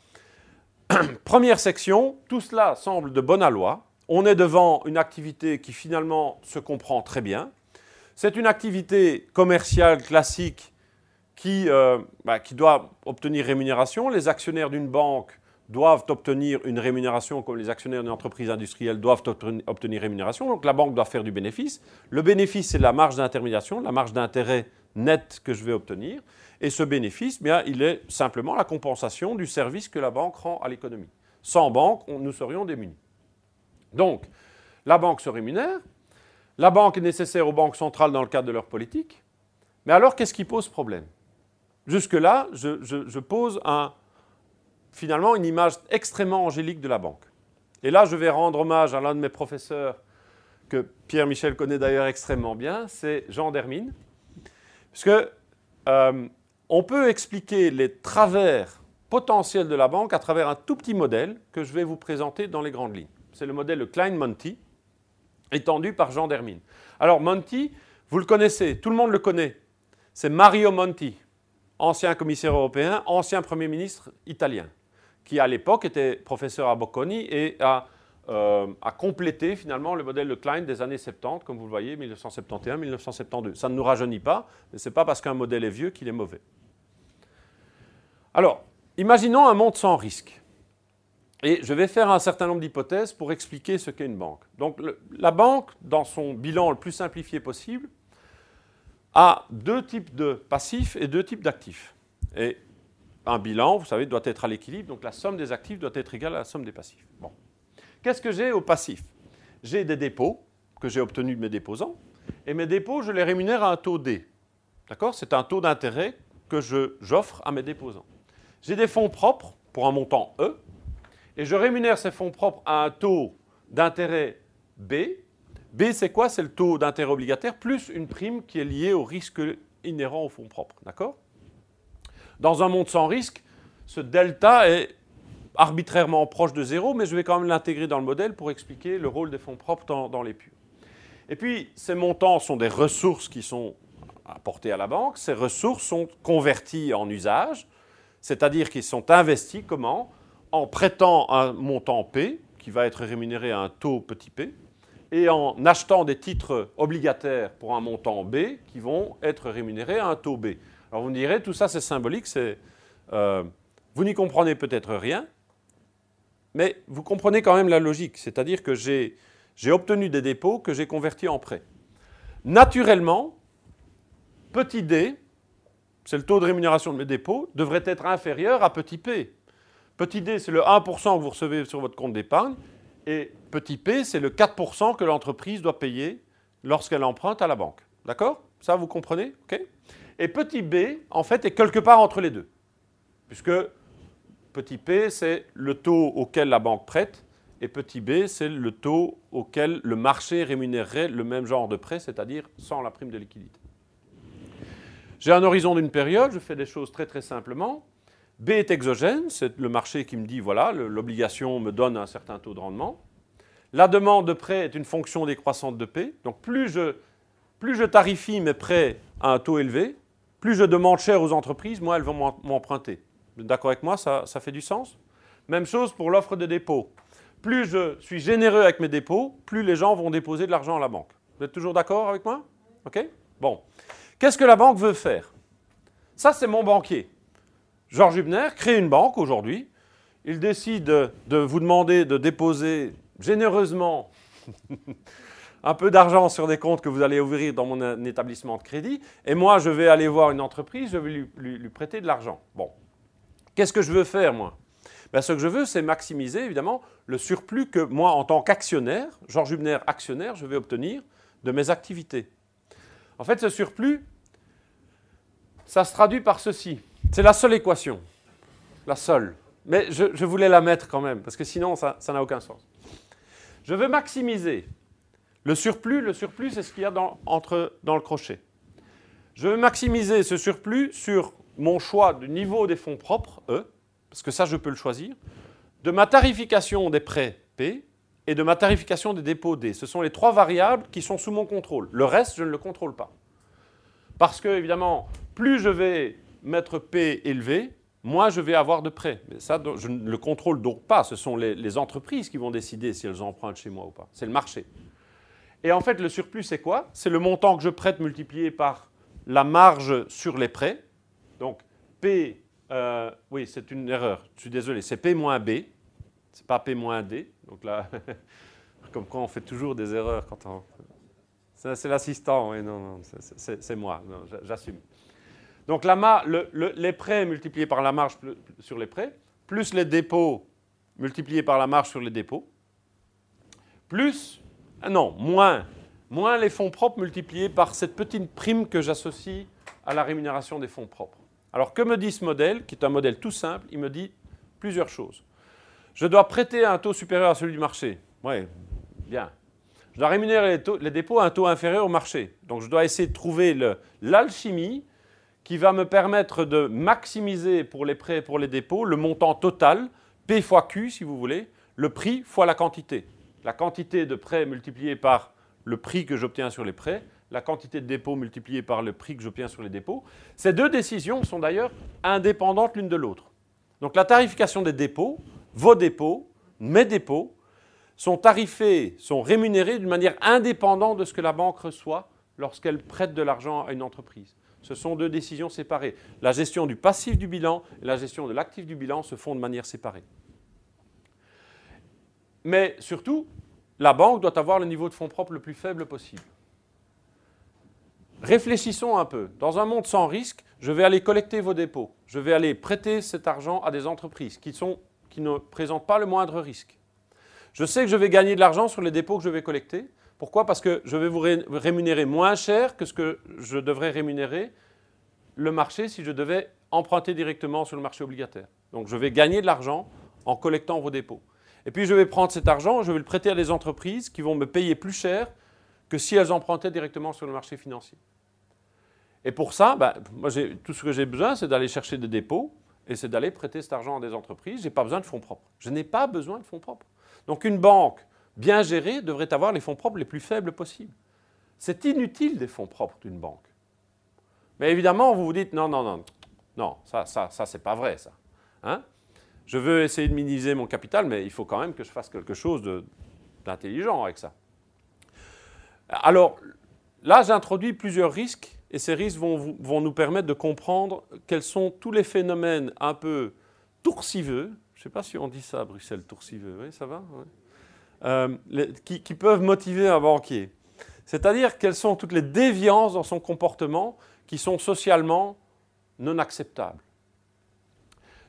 D: Première section, tout cela semble de bonne loi. On est devant une activité qui finalement se comprend très bien. C'est une activité commerciale classique qui, euh, bah, qui doit obtenir rémunération. Les actionnaires d'une banque doivent obtenir une rémunération comme les actionnaires d'une entreprise industrielle doivent obtenir rémunération. Donc la banque doit faire du bénéfice. Le bénéfice, c'est la marge d'intermédiation, la marge d'intérêt net que je vais obtenir. Et ce bénéfice, bien, il est simplement la compensation du service que la banque rend à l'économie. Sans banque, nous serions démunis. Donc, la banque se rémunère. La banque est nécessaire aux banques centrales dans le cadre de leur politique. Mais alors, qu'est-ce qui pose problème? Jusque-là, je pose un, finalement une image extrêmement angélique de la banque. Et là, je vais rendre hommage à l'un de mes professeurs que Pierre-Michel connaît d'ailleurs extrêmement bien, c'est Jean Dermine. Puisque euh, on peut expliquer les travers potentiels de la banque à travers un tout petit modèle que je vais vous présenter dans les grandes lignes. C'est le modèle Klein-Monty, étendu par Jean Dermine. Alors Monty, vous le connaissez, tout le monde le connaît. C'est Mario Monti, ancien commissaire européen, ancien Premier ministre italien qui à l'époque était professeur à Bocconi et euh, a, complété finalement le modèle de Klein des années 70, comme vous le voyez, 1971-1972. Ça ne nous rajeunit pas, mais ce n'est pas parce qu'un modèle est vieux qu'il est mauvais. Alors, imaginons un monde sans risque. Et je vais faire un certain nombre d'hypothèses pour expliquer ce qu'est une banque. Donc la banque, dans son bilan le plus simplifié possible, a deux types de passifs et deux types d'actifs. Et un bilan, vous savez, doit être à l'équilibre, donc la somme des actifs doit être égale à la somme des passifs. Bon. Qu'est-ce que j'ai au passif? J'ai des dépôts que j'ai obtenus de mes déposants, et mes dépôts, je les rémunère à un taux D. D'accord? C'est un taux d'intérêt que j'offre à mes déposants. J'ai des fonds propres pour un montant E, et je rémunère ces fonds propres à un taux d'intérêt B. B, c'est quoi? C'est le taux d'intérêt obligataire plus une prime qui est liée au risque inhérent aux fonds propres. D'accord? Dans un monde sans risque, ce delta est arbitrairement proche de zéro, mais je vais quand même l'intégrer dans le modèle pour expliquer le rôle des fonds propres dans, les purs. Et puis, ces montants sont des ressources qui sont apportées à la banque. Ces ressources sont converties en usage, c'est-à-dire qu'ils sont investis comment? En prêtant un montant P, qui va être rémunéré à un taux petit p, et en achetant des titres obligataires pour un montant B, qui vont être rémunérés à un taux B. Alors vous me direz, tout ça c'est symbolique, euh, vous n'y comprenez peut-être rien, mais vous comprenez quand même la logique, c'est-à-dire que j'ai, obtenu des dépôts que j'ai convertis en prêts. Naturellement, petit d, c'est le taux de rémunération de mes dépôts, devrait être inférieur à petit p. Petit d, c'est le 1% que vous recevez sur votre compte d'épargne, et petit p, c'est le 4% que l'entreprise doit payer lorsqu'elle emprunte à la banque. D'accord? Ça, vous comprenez? Et petit b, en fait, est quelque part entre les deux. Puisque petit p, c'est le taux auquel la banque prête, et petit b, c'est le taux auquel le marché rémunérerait le même genre de prêt, c'est-à-dire sans la prime de liquidité. J'ai un horizon d'une période, je fais des choses très très simplement. B est exogène, c'est le marché qui me dit voilà, l'obligation me donne un certain taux de rendement. La demande de prêt est une fonction décroissante de P. Donc plus je, tarifie mes prêts à un taux élevé, plus je demande cher aux entreprises, moins elles vont m'emprunter. D'accord avec moi ça, fait du sens? Même chose pour l'offre de dépôt. Plus je suis généreux avec mes dépôts, plus les gens vont déposer de l'argent à la banque. Vous êtes toujours d'accord avec moi? OK? Bon. Qu'est-ce que la banque veut faire? Ça, c'est mon banquier. Georges Hubner crée une banque aujourd'hui. Il décide de vous demander de déposer généreusement un peu d'argent sur des comptes que vous allez ouvrir dans mon établissement de crédit, et moi, je vais aller voir une entreprise, je vais lui, prêter de l'argent. Bon. Qu'est-ce que je veux faire, moi? Ben, Ce que je veux, c'est maximiser, évidemment, le surplus que moi, en tant qu'actionnaire, Georges Hubner actionnaire, je vais obtenir de mes activités. En fait, ce surplus, ça se traduit par ceci. C'est la seule équation. La seule. Mais je, voulais la mettre quand même, parce que sinon, ça n'a aucun sens. Je veux maximiser le surplus. Le surplus, c'est ce qu'il y a dans, entre, dans le crochet. Je veux maximiser ce surplus sur mon choix du niveau des fonds propres, E, parce que ça, je peux le choisir, de ma tarification des prêts, P, et de ma tarification des dépôts, D. Ce sont les trois variables qui sont sous mon contrôle. Le reste, je ne le contrôle pas. Parce que, évidemment, plus je vais mettre P élevé, moins je vais avoir de prêts. Mais ça, je ne le contrôle donc pas. Ce sont les, les entreprises qui vont décider si elles empruntent chez moi ou pas. C'est le marché. Et en fait, le surplus, c'est quoi? C'est le montant que je prête multiplié par la marge sur les prêts. Donc, P, euh, oui, c'est une erreur, je suis désolé, c'est P moins B, c'est pas P moins D. Donc là, comme quoi on fait toujours des erreurs quand on. C'est l'assistant, oui, non, non, c'est moi, j'assume. Donc les prêts multipliés par la marge sur les prêts, plus les dépôts multipliés par la marge sur les dépôts, plus, ah non, moins, moins les fonds propres multipliés par cette petite prime que j'associe à la rémunération des fonds propres. Alors que me dit ce modèle, qui est un modèle tout simple? Il me dit plusieurs choses. Je dois prêter un taux supérieur à celui du marché. Oui, bien. Je dois rémunérer les, dépôts à un taux inférieur au marché. Donc je dois essayer de trouver l'alchimie qui va me permettre de maximiser pour les prêts et pour les dépôts le montant total, P fois Q si vous voulez, le prix fois la quantité. La quantité de prêts multipliée par le prix que j'obtiens sur les prêts la quantité de dépôts multipliée par le prix que j'obtiens sur les dépôts. Ces deux décisions sont d'ailleurs indépendantes l'une de l'autre. Donc la tarification des dépôts, vos dépôts, mes dépôts, sont tarifés, sont rémunérés d'une manière indépendante de ce que la banque reçoit lorsqu'elle prête de l'argent à une entreprise. Ce sont deux décisions séparées. La gestion du passif du bilan et la gestion de l'actif du bilan se font de manière séparée. Mais surtout, la banque doit avoir le niveau de fonds propres le plus faible possible. Réfléchissons un peu. Dans un monde sans risque, je vais aller collecter vos dépôts. Je vais aller prêter cet argent à des entreprises qui, ne présentent pas le moindre risque. Je sais que je vais gagner de l'argent sur les dépôts que je vais collecter. Pourquoi? Parce que je vais vous rémunérer moins cher que ce que je devrais rémunérer le marché si je devais emprunter directement sur le marché obligataire. Donc je vais gagner de l'argent en collectant vos dépôts. Et puis je vais prendre cet argent, je vais le prêter à des entreprises qui vont me payer plus cher que si elles empruntaient directement sur le marché financier. Et pour ça, ben, tout ce que j'ai besoin, c'est d'aller chercher des dépôts et c'est d'aller prêter cet argent à des entreprises. Je n'ai pas besoin de fonds propres. Je n'ai pas besoin de fonds propres. Donc une banque bien gérée devrait avoir les fonds propres les plus faibles possibles. C'est inutile des fonds propres d'une banque. Mais évidemment, vous vous dites non, non, non, non, ça, ça, ça, c'est pas vrai, ça. Hein je veux essayer de minimiser mon capital, mais il faut quand même que je fasse quelque chose d'intelligent avec ça. Alors, là, j'introduis plusieurs risques et ces risques vont, vont, nous permettre de comprendre quels sont tous les phénomènes un peu toursiveux, je ne sais pas si on dit ça à Bruxelles, toursiveux, oui, ça va euh, qui, peuvent motiver un banquier. C'est-à-dire quelles sont toutes les déviances dans son comportement qui sont socialement non acceptables.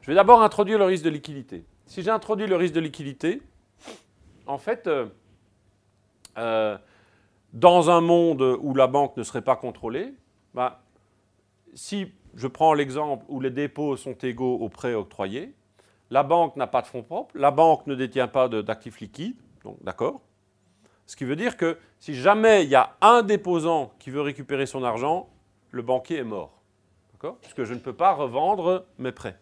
D: Je vais d'abord introduire le risque de liquidité. Si j'introduis le risque de liquidité, en fait, euh, euh, dans un monde où la banque ne serait pas contrôlée, bah, si je prends l'exemple où les dépôts sont égaux aux prêts octroyés, la banque n'a pas de fonds propres, la banque ne détient pas d'actifs liquides, donc d'accord. Ce qui veut dire que si jamais il y a un déposant qui veut récupérer son argent, le banquier est mort. D'accord? Puisque je ne peux pas revendre mes prêts.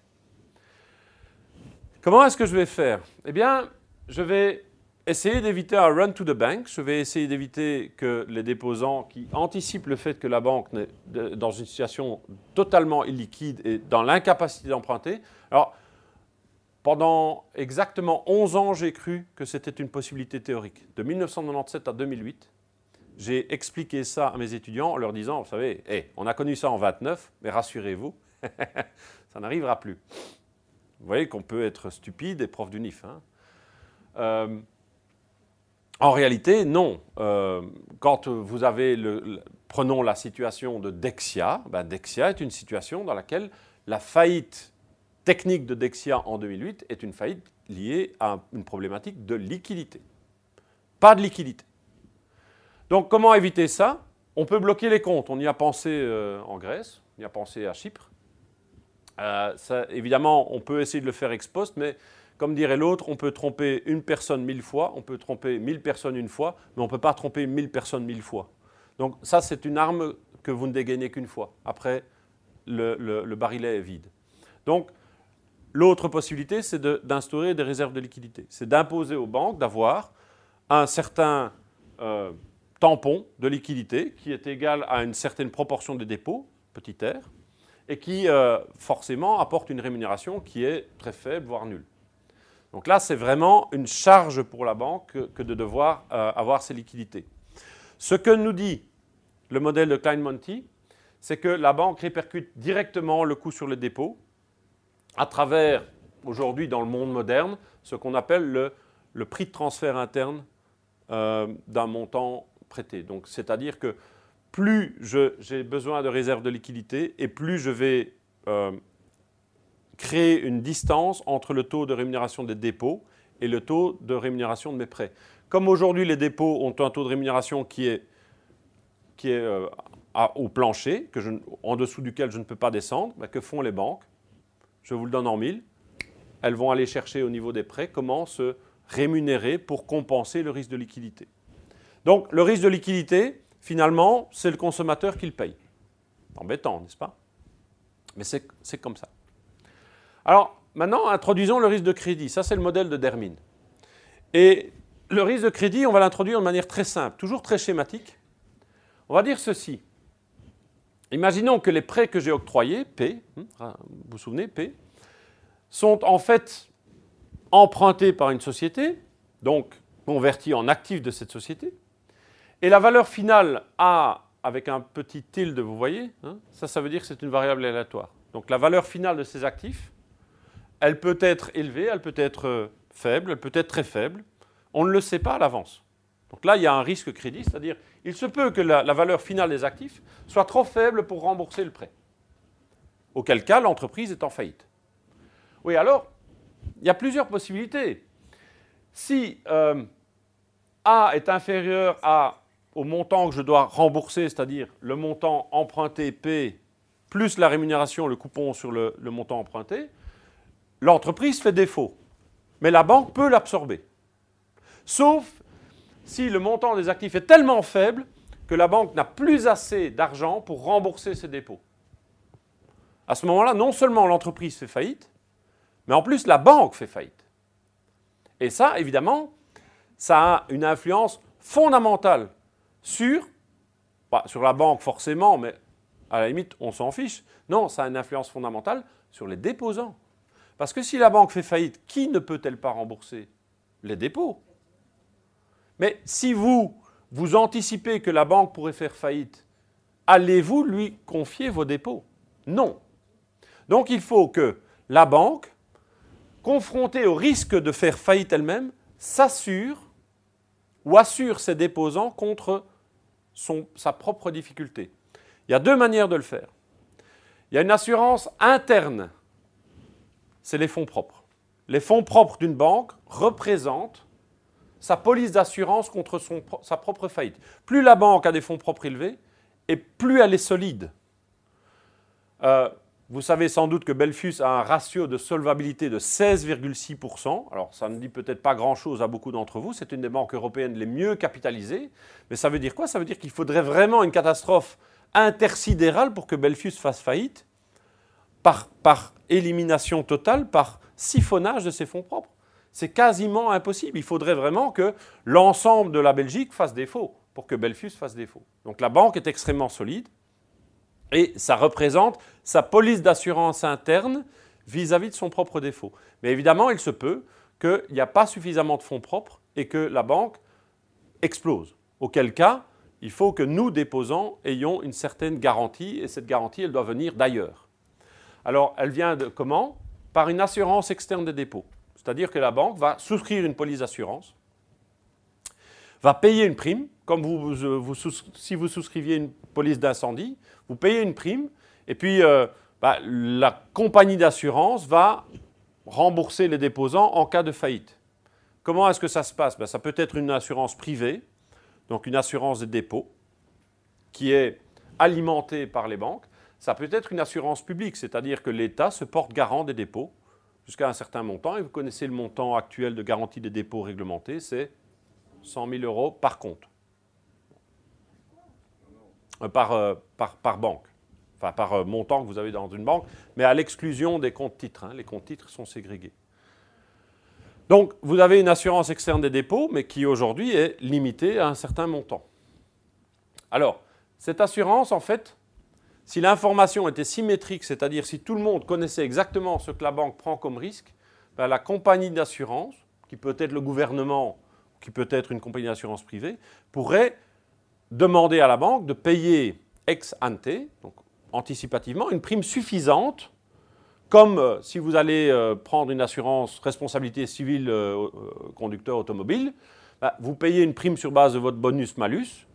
D: Comment est-ce que je vais faire? Eh bien, je vais essayer d'éviter un run to the bank. Je vais essayer d'éviter que les déposants qui anticipent le fait que la banque est dans une situation totalement illiquide et dans l'incapacité d'emprunter. Alors, pendant exactement 11 ans, j'ai cru que c'était une possibilité théorique. De 1997 à 2008, j'ai expliqué ça à mes étudiants en leur disant, vous savez, on a connu ça en 29, mais rassurez-vous, ça n'arrivera plus. Vous voyez qu'on peut être stupide et prof du NIF. Hein. Euh, en réalité, non. Euh, quand vous avez, le, prenons la situation de Dexia, ben Dexia est une situation dans laquelle la faillite technique de Dexia en 2008 est une faillite liée à une problématique de liquidité. Pas de liquidité. Donc comment éviter ça? On peut bloquer les comptes. On y a pensé euh, en Grèce, on y a pensé à Chypre. Euh, évidemment, on peut essayer de le faire ex post, mais comme dirait l'autre, on peut tromper une personne mille fois, on peut tromper mille personnes une fois, mais on ne peut pas tromper mille personnes mille fois. Donc ça, c'est une arme que vous ne dégainez qu'une fois. Après, le, le, barillet est vide. Donc, l'autre possibilité, c'est d'instaurer des réserves de liquidité. C'est d'imposer aux banques d'avoir un certain euh, tampon de liquidité qui est égal à une certaine proportion des dépôts, petit r, et qui euh, forcément apporte une rémunération qui est très faible, voire nulle. Donc là, c'est vraiment une charge pour la banque que, de devoir euh, avoir ces liquidités. Ce que nous dit le modèle de Klein-Monty, c'est que la banque répercute directement le coût sur le dépôt à travers, aujourd'hui dans le monde moderne, ce qu'on appelle le, prix de transfert interne euh, d'un montant prêté. Donc, c'est-à-dire que plus j'ai besoin de réserves de liquidité et plus je vais euh, créer une distance entre le taux de rémunération des dépôts et le taux de rémunération de mes prêts. Comme aujourd'hui les dépôts ont un taux de rémunération qui est, euh, au plancher, en dessous duquel je ne peux pas descendre, ben, que font les banques? Je vous le donne en mille. Elles vont aller chercher au niveau des prêts comment se rémunérer pour compenser le risque de liquidité. Donc le risque de liquidité, finalement, c'est le consommateur qui le paye. Embêtant, n'est-ce pas? Mais c'est comme ça. Alors, maintenant, introduisons le risque de crédit. Ça, c'est le modèle de Dermine. Et le risque de crédit, on va l'introduire de manière très simple, toujours très schématique. On va dire ceci. Imaginons que les prêts que j'ai octroyés, P, hein, ah, vous vous souvenez, P, sont en fait empruntés par une société, donc convertis en actifs de cette société, et la valeur finale A, avec un petit tilde, vous voyez, hein, ça, ça veut dire que c'est une variable aléatoire. Donc la valeur finale de ces actifs, elle peut être élevée, elle peut être euh, faible, elle peut être très faible. On ne le sait pas à l'avance. Donc là, il y a un risque crédit, c'est-à-dire il se peut que la, valeur finale des actifs soit trop faible pour rembourser le prêt. Auquel cas, l'entreprise est en faillite. Oui, alors, il y a plusieurs possibilités. Si euh, A est inférieur à, au montant que je dois rembourser, c'est-à-dire le montant emprunté P plus la rémunération, le coupon sur le montant emprunté, l'entreprise fait défaut, mais la banque peut l'absorber. Sauf si le montant des actifs est tellement faible que la banque n'a plus assez d'argent pour rembourser ses dépôts. À ce moment-là, non seulement l'entreprise fait faillite, mais en plus la banque fait faillite. Et ça, évidemment, ça a une influence fondamentale sur, pas sur la banque forcément, mais à la limite, on s'en fiche. Non, ça a une influence fondamentale sur les déposants. Parce que si la banque fait faillite, qui ne peut-elle pas rembourser Les dépôts? Mais si vous, vous anticipez que la banque pourrait faire faillite, allez-vous lui confier vos dépôts? Non. Donc il faut que la banque, confrontée au risque de faire faillite elle-même, s'assure ou assure ses déposants contre sa propre difficulté. Il y a deux manières de le faire. Il y a une assurance interne c'est les fonds propres. Les fonds propres d'une banque représentent sa police d'assurance contre sa propre faillite. Plus la banque a des fonds propres élevés, et plus elle est solide. Euh, vous savez sans doute que Belfus a un ratio de solvabilité de 16,6%. Alors ça ne dit peut-être pas grand-chose à beaucoup d'entre vous, c'est une des banques européennes les mieux capitalisées. Mais ça veut dire quoi? Ça veut dire qu'il faudrait vraiment une catastrophe intersidérale pour que Belfus fasse faillite par, par élimination totale par siphonnage de ses fonds propres. C'est quasiment impossible. Il faudrait vraiment que l'ensemble de la Belgique fasse défaut pour que Belfus fasse défaut. Donc la banque est extrêmement solide et ça représente sa police d'assurance interne vis-à-vis de son propre défaut. Mais évidemment, il se peut qu'il n'y a pas suffisamment de fonds propres et que la banque explose. Auquel cas, il faut que nous, déposants, ayons une certaine garantie et cette garantie, elle doit venir d'ailleurs. Alors, elle vient de comment? Par une assurance externe des dépôts. C'est-à-dire que la banque va souscrire une police d'assurance, va payer une prime, comme vous, si vous souscriviez une police d'incendie, vous payez une prime, et puis euh, bah, la compagnie d'assurance va rembourser les déposants en cas de faillite. Comment est-ce que ça se passe? Ben, Ça peut être une assurance privée, donc une assurance des dépôts, qui est alimentée par les banques. Ça peut être une assurance publique, c'est-à-dire que l'État se porte garant des dépôts jusqu'à un certain montant. Et vous connaissez le montant actuel de garantie des dépôts réglementés, c'est 100 000 euros par compte. Euh, par, par, banque. Enfin, par montant que vous avez dans une banque, mais à l'exclusion des comptes titres. Hein. Les comptes titres sont ségrégés. Donc, vous avez une assurance externe des dépôts, mais qui aujourd'hui est limitée à un certain montant. Alors, cette assurance, en fait, si l'information était symétrique, c'est-à-dire si tout le monde connaissait exactement ce que la banque prend comme risque, ben, la compagnie d'assurance, qui peut être le gouvernement, qui peut être une compagnie d'assurance privée, pourrait demander à la banque de payer ex ante, donc anticipativement, une prime suffisante comme euh, si vous allez euh, prendre une assurance responsabilité civile euh, conducteur automobile, bah, vous payez une prime sur base de votre bonus-malus,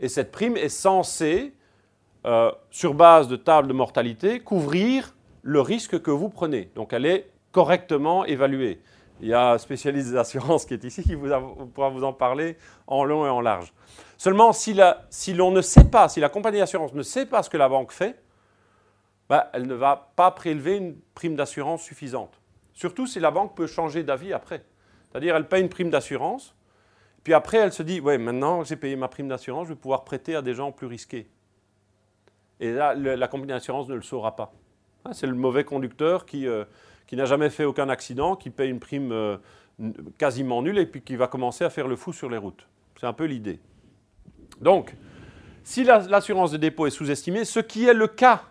D: et cette prime est censée, sur base de table de mortalité, couvrir le risque que vous prenez. Donc elle est correctement évaluée. Il y a un spécialiste des assurances qui est ici qui pourra vous en parler en long et en large. Seulement, si, si l'on ne sait pas, si la compagnie d'assurance ne sait pas ce que la banque fait, bah, elle ne va pas prélever une prime d'assurance suffisante. Surtout si la banque peut changer d'avis après. C'est-à-dire, elle paye une prime d'assurance, puis après, elle se dit, ouais, maintenant que j'ai payé ma prime d'assurance, je vais pouvoir prêter à des gens plus risqués. Et là, la compagnie d'assurance ne le saura pas. Hein, c'est le mauvais conducteur qui, euh, qui n'a jamais fait aucun accident, qui paye une prime euh, quasiment nulle et puis qui va commencer à faire le fou sur les routes. C'est un peu l'idée. Donc, si l'assurance de dépôt est sous-estimée, ce qui est le cas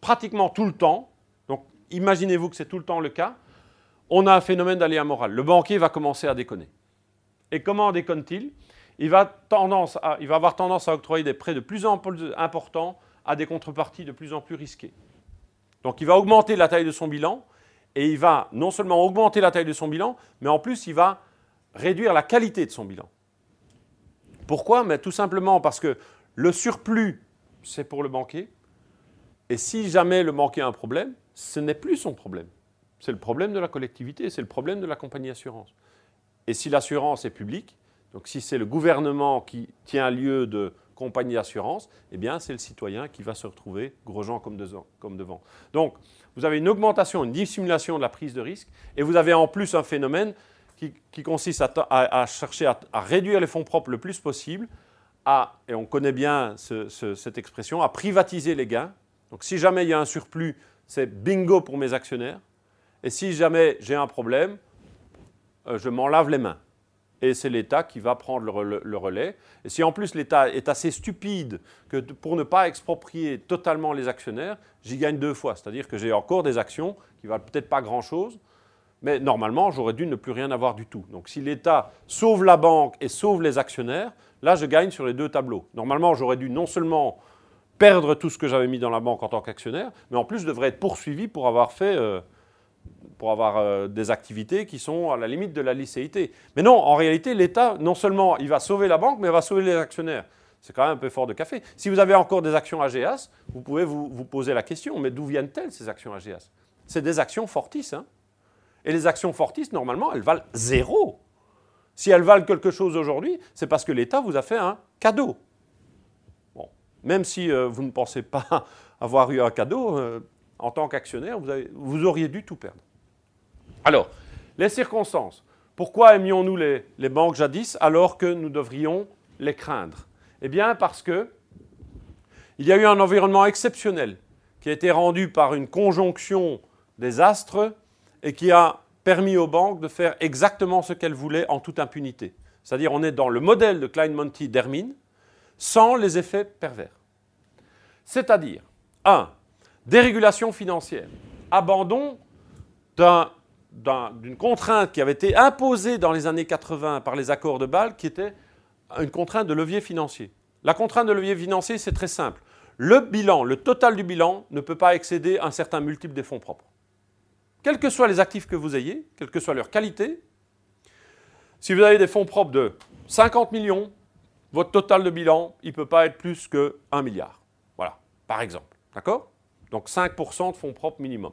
D: pratiquement tout le temps, donc imaginez-vous que c'est tout le temps le cas, on a un phénomène d'aléa moral. Le banquier va commencer à déconner. Et comment déconne-t-il? Il va, tendance il va avoir tendance à octroyer des prêts de plus en plus importants à des contreparties de plus en plus risquées. Donc il va augmenter la taille de son bilan et il va non seulement augmenter la taille de son bilan, mais en plus il va réduire la qualité de son bilan. Pourquoi? Mais Tout simplement parce que le surplus, c'est pour le banquier, et si jamais le banquier a un problème, ce n'est plus son problème. C'est le problème de la collectivité, c'est le problème de la compagnie d'assurance. Et si l'assurance est publique, donc si c'est le gouvernement qui tient lieu de compagnie d'assurance, eh bien c'est le citoyen qui va se retrouver grosjean comme, comme devant. Donc vous avez une augmentation, une dissimulation de la prise de risque, et vous avez en plus un phénomène qui, consiste à, chercher à, réduire les fonds propres le plus possible, à, et on connaît bien cette expression, à privatiser les gains donc si jamais il y a un surplus, c'est bingo pour mes actionnaires. Et si jamais j'ai un problème, euh, je m'en lave les mains. Et c'est l'État qui va prendre le, relais. Et si en plus l'État est assez stupide que pour ne pas exproprier totalement les actionnaires, j'y gagne deux fois. C'est-à-dire que j'ai encore des actions qui valent peut-être pas grand-chose, mais normalement j'aurais dû ne plus rien avoir du tout. Donc si l'État sauve la banque et sauve les actionnaires, là je gagne sur les deux tableaux. Normalement j'aurais dû non seulement perdre tout ce que j'avais mis dans la banque en tant qu'actionnaire, mais en plus je devrais être poursuivi pour avoir fait euh, pour avoir euh, des activités qui sont à la limite de la licéité. Mais non, en réalité, l'État, non seulement il va sauver la banque, mais il va sauver les actionnaires. C'est quand même un peu fort de café. Si vous avez encore des actions AGAS, vous pouvez vous, poser la question, mais d'où viennent-elles ces actions AGAS C'est des actions Fortis. Hein Et les actions Fortis, normalement, elles valent zéro. Si elles valent quelque chose aujourd'hui, c'est parce que l'État vous a fait un cadeau. Même si euh, vous ne pensez pas avoir eu un cadeau, euh, en tant qu'actionnaire, vous, auriez dû tout perdre. Alors, les circonstances. Pourquoi aimions-nous les, les, banques jadis alors que nous devrions les craindre? Eh bien, parce que il y a eu un environnement exceptionnel qui a été rendu par une conjonction des astres et qui a permis aux banques de faire exactement ce qu'elles voulaient en toute impunité. C'est-à-dire, on est dans le modèle de Klein-Monty d'Hermine, sans les effets pervers. C'est-à-dire, 1. Dérégulation financière. Abandon d'une contrainte qui avait été imposée dans les années 80 par les accords de Bâle, qui était une contrainte de levier financier. La contrainte de levier financier, c'est très simple. Le bilan, le total du bilan, ne peut pas excéder un certain multiple des fonds propres. Quels que soient les actifs que vous ayez, quelle que soit leur qualité, si vous avez des fonds propres de 50 millions, votre total de bilan, il ne peut pas être plus que 1 milliard. Voilà, par exemple. D'accord? Donc 5% de fonds propres minimum.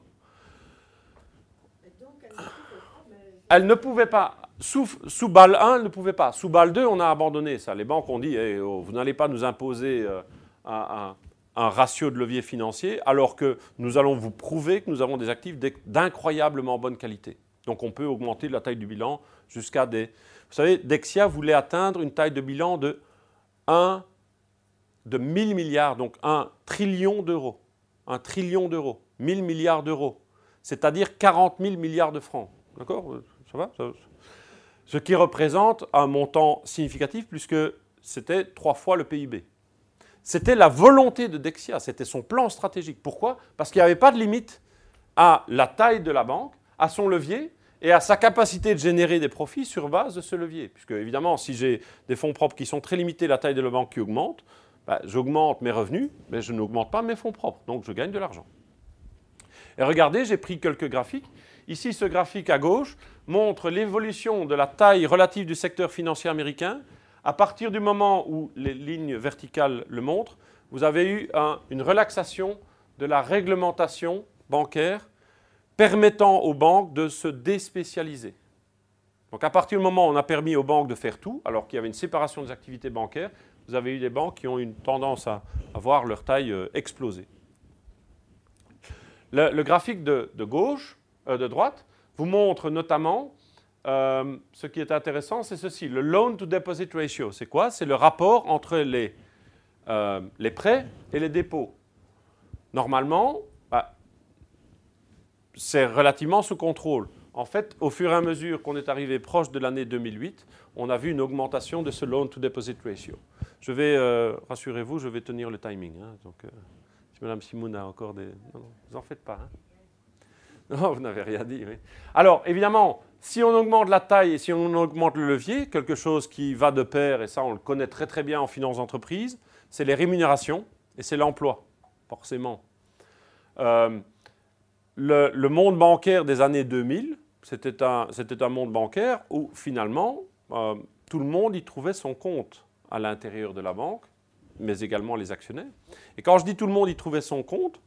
D: Elle ne pouvait pas. Sous, sous BAL 1, elle ne pouvait pas. Sous BAL 2, on a abandonné ça. Les banques ont dit eh, oh, vous n'allez pas nous imposer euh, un ratio de levier financier, alors que nous allons vous prouver que nous avons des actifs d'incroyablement bonne qualité. Donc on peut augmenter la taille du bilan jusqu'à des... Vous savez, Dexia voulait atteindre une taille de bilan de 1, de 1000 milliards, donc 1 trillion d'euros. Un trillion d'euros, 1000 milliards d'euros, c'est-à-dire 40 000 milliards de francs. D'accord? Ça va? Ce qui représente un montant significatif puisque c'était trois fois le PIB. C'était la volonté de Dexia, c'était son plan stratégique. Pourquoi? Parce qu'il n'y avait pas de limite à la taille de la banque, à son levier et à sa capacité de générer des profits sur base de ce levier. Puisque évidemment, si j'ai des fonds propres qui sont très limités, la taille de la banque qui augmente, bah, j'augmente mes revenus, mais je n'augmente pas mes fonds propres. Donc je gagne de l'argent. Et regardez, j'ai pris quelques graphiques. Ici, ce graphique à gauche montre l'évolution de la taille relative du secteur financier américain à partir du moment où les lignes verticales le montrent, vous avez eu une relaxation de la réglementation bancaire permettant aux banques de se déspécialiser. Donc à partir du moment où on a permis aux banques de faire tout, alors qu'il y avait une séparation des activités bancaires, vous avez eu des banques qui ont une tendance à, voir leur taille euh, exploser. Le, graphique de, gauche, euh, de droite, vous montre notamment euh, ce qui est intéressant, c'est ceci. Le loan to deposit ratio, c'est quoi? C'est le rapport entre les, prêts et les dépôts. Normalement, bah, c'est relativement sous contrôle. En fait, au fur et à mesure qu'on est arrivé proche de l'année 2008, on a vu une augmentation de ce loan to deposit ratio. Je vais, euh, rassurez-vous, je vais tenir le timing. Hein. donc, si Mme Simoun a encore des... Non, vous en faites pas. Hein. Non, vous n'avez rien dit. Alors, évidemment, si on augmente la taille et si on augmente le levier, quelque chose qui va de pair, et ça on le connaît très très bien en finance d'entreprise, c'est les rémunérations et c'est l'emploi, forcément. Euh, le, monde bancaire des années 2000, c'était un, un, monde bancaire où finalement euh, tout le monde y trouvait son compte à l'intérieur de la banque, mais également les actionnaires. Et quand je dis tout le monde y trouvait son compte,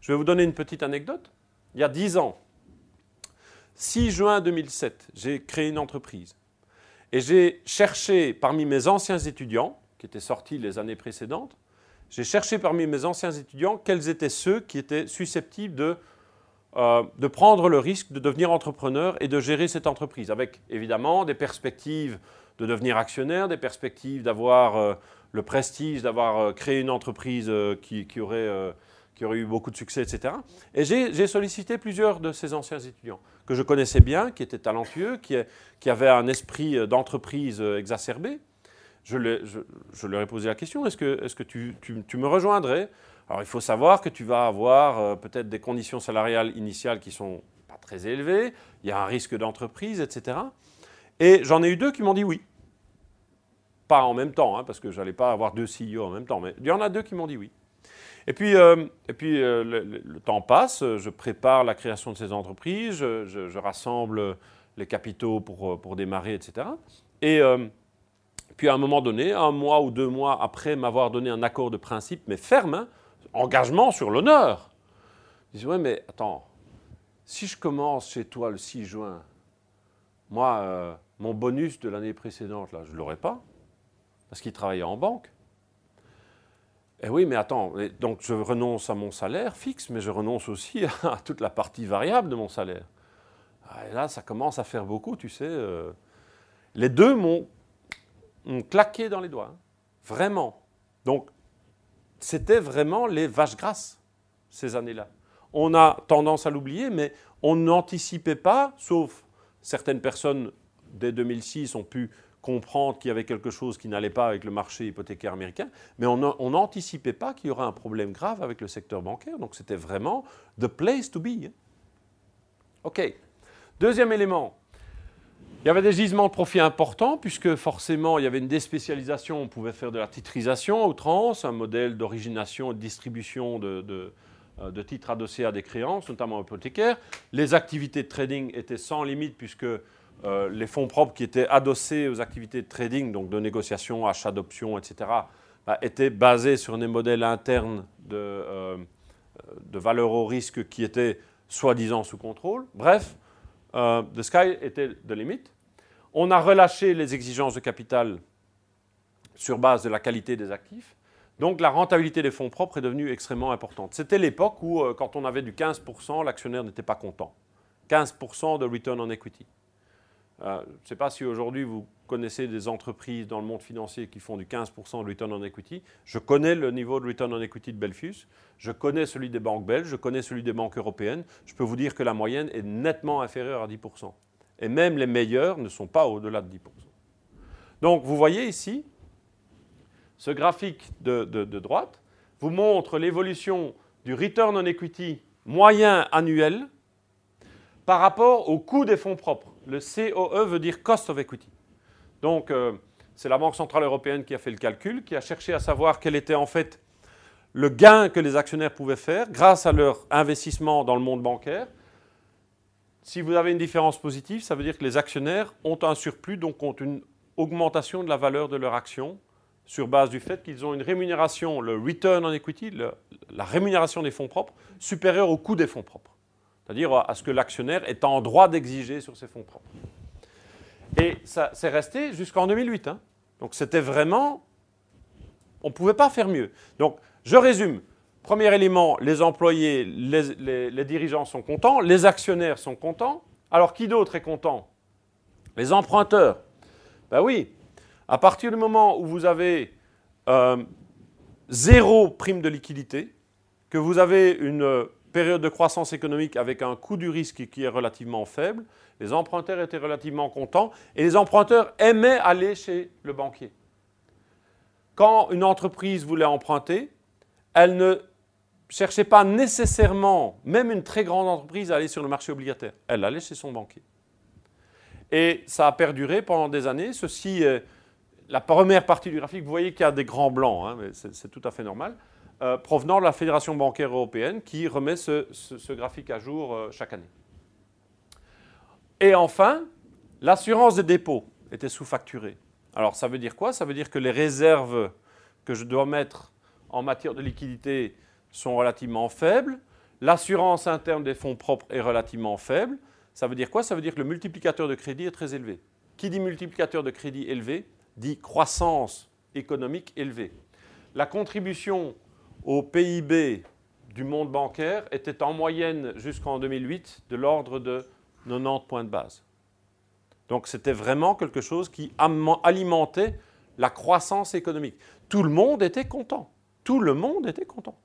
D: je vais vous donner une petite anecdote il y a 10 ans, 6 juin 2007, j'ai créé une entreprise. Et j'ai cherché parmi mes anciens étudiants, qui étaient sortis les années précédentes, j'ai cherché parmi mes anciens étudiants quels étaient ceux qui étaient susceptibles de, euh, de prendre le risque de devenir entrepreneur et de gérer cette entreprise, avec évidemment des perspectives de devenir actionnaire, des perspectives d'avoir euh, le prestige d'avoir euh, créé une entreprise qui, qui, aurait qui aurait eu beaucoup de succès, etc. Et j'ai sollicité plusieurs de ces anciens étudiants que je connaissais bien, qui étaient talentueux, qui, qui avaient un esprit d'entreprise exacerbé. Je, je, leur ai posé la question, est-ce que, est que tu, tu, me rejoindrais? Alors il faut savoir que tu vas avoir euh, peut-être des conditions salariales initiales qui sont pas très élevées, il y a un risque d'entreprise, etc. Et j'en ai eu deux qui m'ont dit oui. Pas en même temps, hein, parce que je n'allais pas avoir deux CEO en même temps, mais il y en a deux qui m'ont dit oui. Et puis, euh, et puis euh, le, temps passe, je prépare la création de ces entreprises, je, rassemble les capitaux pour, pour, démarrer, etc. Et euh, puis à un moment donné, un mois ou deux mois après m'avoir donné un accord de principe, mais ferme, hein, engagement sur l'honneur, je dis, ouais, mais attends, si je commence chez toi le 6 juin, moi, mon bonus de l'année précédente, là, je ne l'aurai pas, parce qu'il travaillait en banque. Eh oui, mais attends, donc je renonce à mon salaire fixe, mais je renonce aussi à toute la partie variable de mon salaire. Ah, et là, ça commence à faire beaucoup, tu sais. Euh. Les deux m'ont claqué dans les doigts, hein. vraiment. Donc, c'était vraiment les vaches grasses, ces années-là. On a tendance à l'oublier, mais on n'anticipait pas, sauf certaines personnes dès 2006 ont pu comprendre qu'il y avait quelque chose qui n'allait pas avec le marché hypothécaire américain, mais on n'anticipait pas qu'il y aurait un problème grave avec le secteur bancaire. Donc c'était vraiment the place to be. Hein. OK. Deuxième élément, il y avait des gisements de profit importants, puisque forcément, il y avait une déspécialisation. On pouvait faire de la titrisation à outrance, un modèle d'origination et de distribution de, de, euh, de, titres adossés à des créances, notamment hypothécaires. Les activités de trading étaient sans limite, puisque euh, les fonds propres qui étaient adossés aux activités de trading, donc de négociation, achat d'options, etc., bah, étaient basés sur des modèles internes de, euh, de valeur au risque qui étaient soi-disant sous contrôle. Bref, euh, the sky était de limite. On a relâché les exigences de capital sur base de la qualité des actifs. Donc la rentabilité des fonds propres est devenue extrêmement importante. C'était l'époque où, quand on avait du 15%, l'actionnaire n'était pas content. 15% de return on equity. Euh, je ne sais pas si aujourd'hui vous connaissez des entreprises dans le monde financier qui font du 15% de return on equity. Je connais le niveau de return on equity de Belfius, je connais celui des banques belges, je connais celui des banques européennes. Je peux vous dire que la moyenne est nettement inférieure à 10%. Et même les meilleurs ne sont pas au-delà de 10%. Donc vous voyez ici, ce graphique de, de droite vous montre l'évolution du return on equity moyen annuel par rapport au coût des fonds propres. Le COE veut dire Cost of Equity. Donc, euh, c'est la Banque Centrale Européenne qui a fait le calcul, qui a cherché à savoir quel était en fait le gain que les actionnaires pouvaient faire grâce à leur investissement dans le monde bancaire. Si vous avez une différence positive, ça veut dire que les actionnaires ont un surplus, donc ont une augmentation de la valeur de leur action sur base du fait qu'ils ont une rémunération, le return on equity, la rémunération des fonds propres, supérieure au coût des fonds propres c'est-à-dire à ce que l'actionnaire est en droit d'exiger sur ses fonds propres. Et ça c'est resté jusqu'en 2008. Hein. Donc c'était vraiment, on ne pouvait pas faire mieux. Donc je résume. Premier élément, les employés, les, dirigeants sont contents, les actionnaires sont contents. Alors qui d'autre est content? Les emprunteurs. Ben oui, à partir du moment où vous avez euh, zéro prime de liquidité, que vous avez une période de croissance économique avec un coût du risque qui est relativement faible, les emprunteurs étaient relativement contents et les emprunteurs aimaient aller chez le banquier. Quand une entreprise voulait emprunter, elle ne cherchait pas nécessairement, même une très grande entreprise, à aller sur le marché obligataire. Elle allait chez son banquier. Et ça a perduré pendant des années. Ceci, la première partie du graphique, vous voyez qu'il y a des grands blancs, hein, c'est tout à fait normal. Euh, provenant de la Fédération bancaire européenne qui remet ce, graphique à jour euh, chaque année. Et enfin, l'assurance des dépôts était sous-facturée. Alors ça veut dire quoi? Ça veut dire que les réserves que je dois mettre en matière de liquidité sont relativement faibles. L'assurance interne des fonds propres est relativement faible. Ça veut dire quoi? Ça veut dire que le multiplicateur de crédit est très élevé. Qui dit multiplicateur de crédit élevé dit croissance économique élevée. La contribution au PIB du monde bancaire était en moyenne jusqu'en 2008 de l'ordre de 90 points de base. Donc c'était vraiment quelque chose qui alimentait la croissance économique. Tout le monde était content. Tout le monde était content.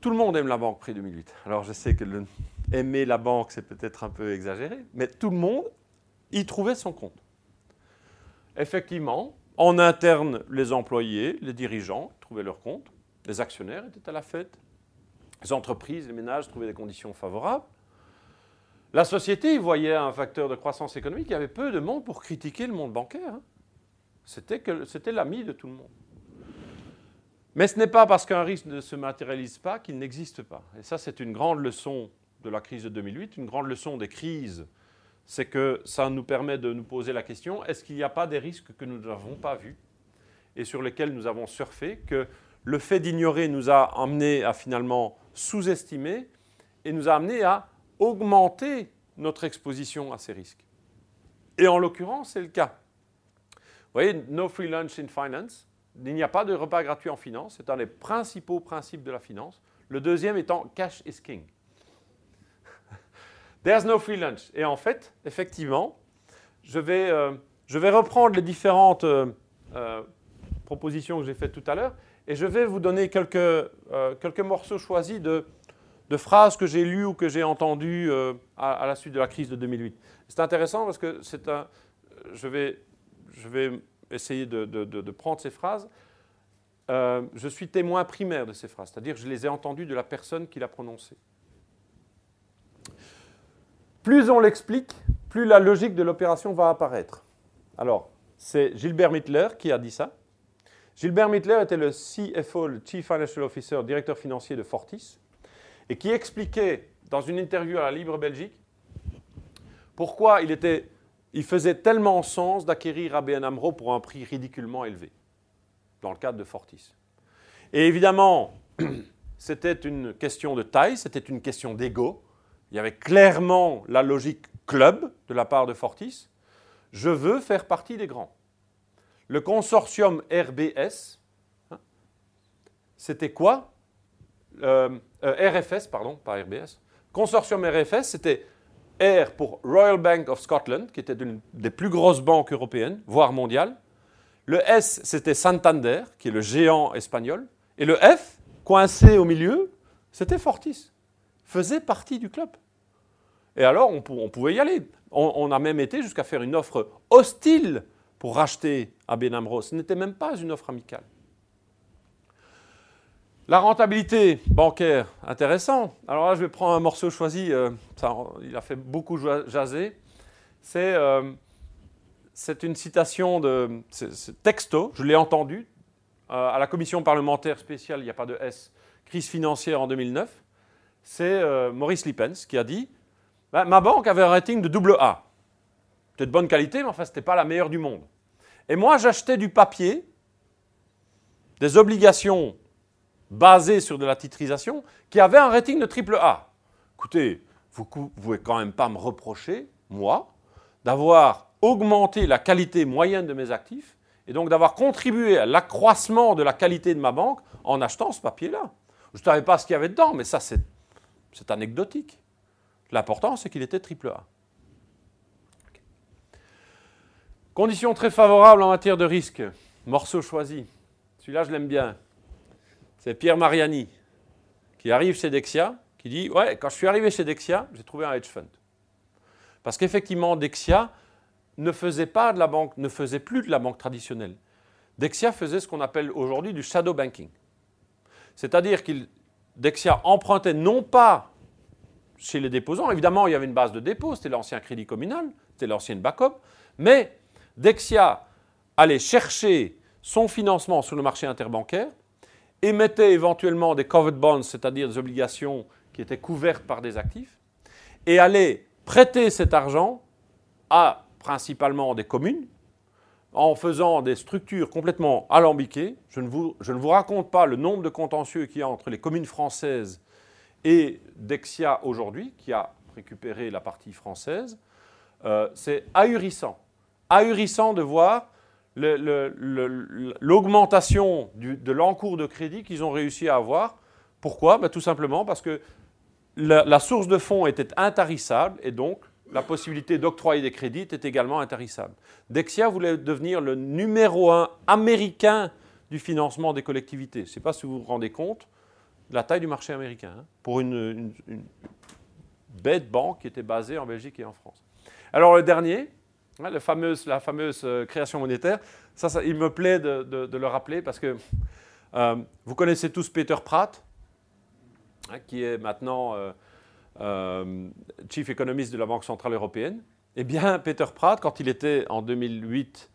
D: Tout le monde aime la banque pré 2008. Alors je sais que aimer la banque, c'est peut-être un peu exagéré, mais tout le monde y trouvait son compte. Effectivement, en interne, les employés, les dirigeants trouvaient leur compte, les actionnaires étaient à la fête, les entreprises, les ménages trouvaient des conditions favorables. La société voyait un facteur de croissance économique, il y avait peu de monde pour critiquer le monde bancaire. Hein. C'était l'ami de tout le monde. Mais ce n'est pas parce qu'un risque ne se matérialise pas qu'il n'existe pas. Et ça, c'est une grande leçon de la crise de 2008, une grande leçon des crises c'est que ça nous permet de nous poser la question, est-ce qu'il n'y a pas des risques que nous n'avons pas vus et sur lesquels nous avons surfé, que le fait d'ignorer nous a amené à finalement sous-estimer et nous a amené à augmenter notre exposition à ces risques? Et en l'occurrence, c'est le cas. Vous voyez, no free lunch in finance. Il n'y a pas de repas gratuit en finance. C'est un des principaux principes de la finance. Le deuxième étant cash is king. There's no free lunch. Et en fait, effectivement, je vais, euh, reprendre les différentes euh, euh, propositions que j'ai faites tout à l'heure et je vais vous donner quelques, morceaux choisis de, phrases que j'ai lues ou que j'ai entendues à, la suite de la crise de 2008. C'est intéressant parce que je, vais, essayer de, de, prendre ces phrases. je suis témoin primaire de ces phrases, c'est-à-dire je les ai entendues de la personne qui l'a prononcée. Plus on l'explique, plus la logique de l'opération va apparaître. Alors, c'est Gilbert Mittler qui a dit ça. Gilbert Mittler était le CFO, le Chief Financial Officer, directeur financier de Fortis, et qui expliquait dans une interview à la Libre Belgique pourquoi il, il faisait tellement sens d'acquérir ABN AMRO pour un prix ridiculement élevé, dans le cadre de Fortis. Et évidemment, c'était une question de taille, c'était une question d'ego. Il y avait clairement la logique club de la part de Fortis. Je veux faire partie des grands. le consortium RBS, hein, c'était quoi euh, euh, RFS, pardon, pas RBS. Consortium RFS, c'était R pour Royal Bank of Scotland, qui était une des plus grosses banques européennes, voire mondiales. Le S, c'était Santander, qui est le géant espagnol. Et le F, coincé au milieu, c'était Fortis. Faisait partie du club. Et alors, on, pouvait y aller. On, a même été jusqu'à faire une offre hostile pour racheter ABN AMRO. Ce n'était même pas une offre amicale. La rentabilité bancaire, intéressant. Alors là, je vais prendre un morceau choisi, euh, il a fait beaucoup jaser. Euh, c'est une citation de texto, je l'ai entendu euh, à la commission parlementaire spéciale, il n'y a pas de S, crise financière en 2009. C'est Maurice Lippens qui a dit bah, Ma banque avait un rating de double A. C'était de bonne qualité, mais enfin, ce n'était pas la meilleure du monde. Et moi, j'achetais du papier, des obligations basé sur de la titrisation, qui avait un rating de triple A. Écoutez, vous ne pouvez quand même pas me reprocher, moi, d'avoir augmenté la qualité moyenne de mes actifs et donc d'avoir contribué à l'accroissement de la qualité de ma banque en achetant ce papier-là. Je ne savais pas ce qu'il y avait dedans, mais ça, c'est anecdotique. L'important, c'est qu'il était triple A. Conditions très favorables en matière de risque. Morceau choisi. Celui-là, je l'aime bien c'est Pierre Mariani qui arrive chez Dexia, qui dit Ouais, quand je suis arrivé chez Dexia, j'ai trouvé un hedge fund. Parce qu'effectivement, Dexia ne faisait pas de la banque, ne faisait plus de la banque traditionnelle. Dexia faisait ce qu'on appelle aujourd'hui du shadow banking. C'est-à-dire que Dexia empruntait non pas chez les déposants, évidemment il y avait une base de dépôt, c'était l'ancien crédit communal, c'était l'ancienne backup, mais Dexia allait chercher son financement sur le marché interbancaire émettait éventuellement des covered bonds, c'est-à-dire des obligations qui étaient couvertes par des actifs, et allait prêter cet argent à principalement des communes, en faisant des structures complètement alambiquées. Je ne vous, raconte pas le nombre de contentieux qu'il y a entre les communes françaises et Dexia aujourd'hui, qui a récupéré la partie française. Euh, c'est ahurissant. Ahurissant de voir l'augmentation de l'encours de crédit qu'ils ont réussi à avoir. Pourquoi? Ben, Tout simplement parce que la, source de fonds était intarissable et donc la possibilité d'octroyer des crédits était également intarissable. Dexia voulait devenir le numéro un américain du financement des collectivités. Je ne sais pas si vous vous rendez compte de la taille du marché américain hein, pour une, bête banque qui était basée en Belgique et en France. Alors le dernier, la fameuse, la fameuse euh, création monétaire, ça, il me plaît de, le rappeler parce que euh, vous connaissez tous Peter Pratt, hein, qui est maintenant euh, Chief Economist de la Banque Centrale Européenne. Eh bien, Peter Pratt, quand il était en 2008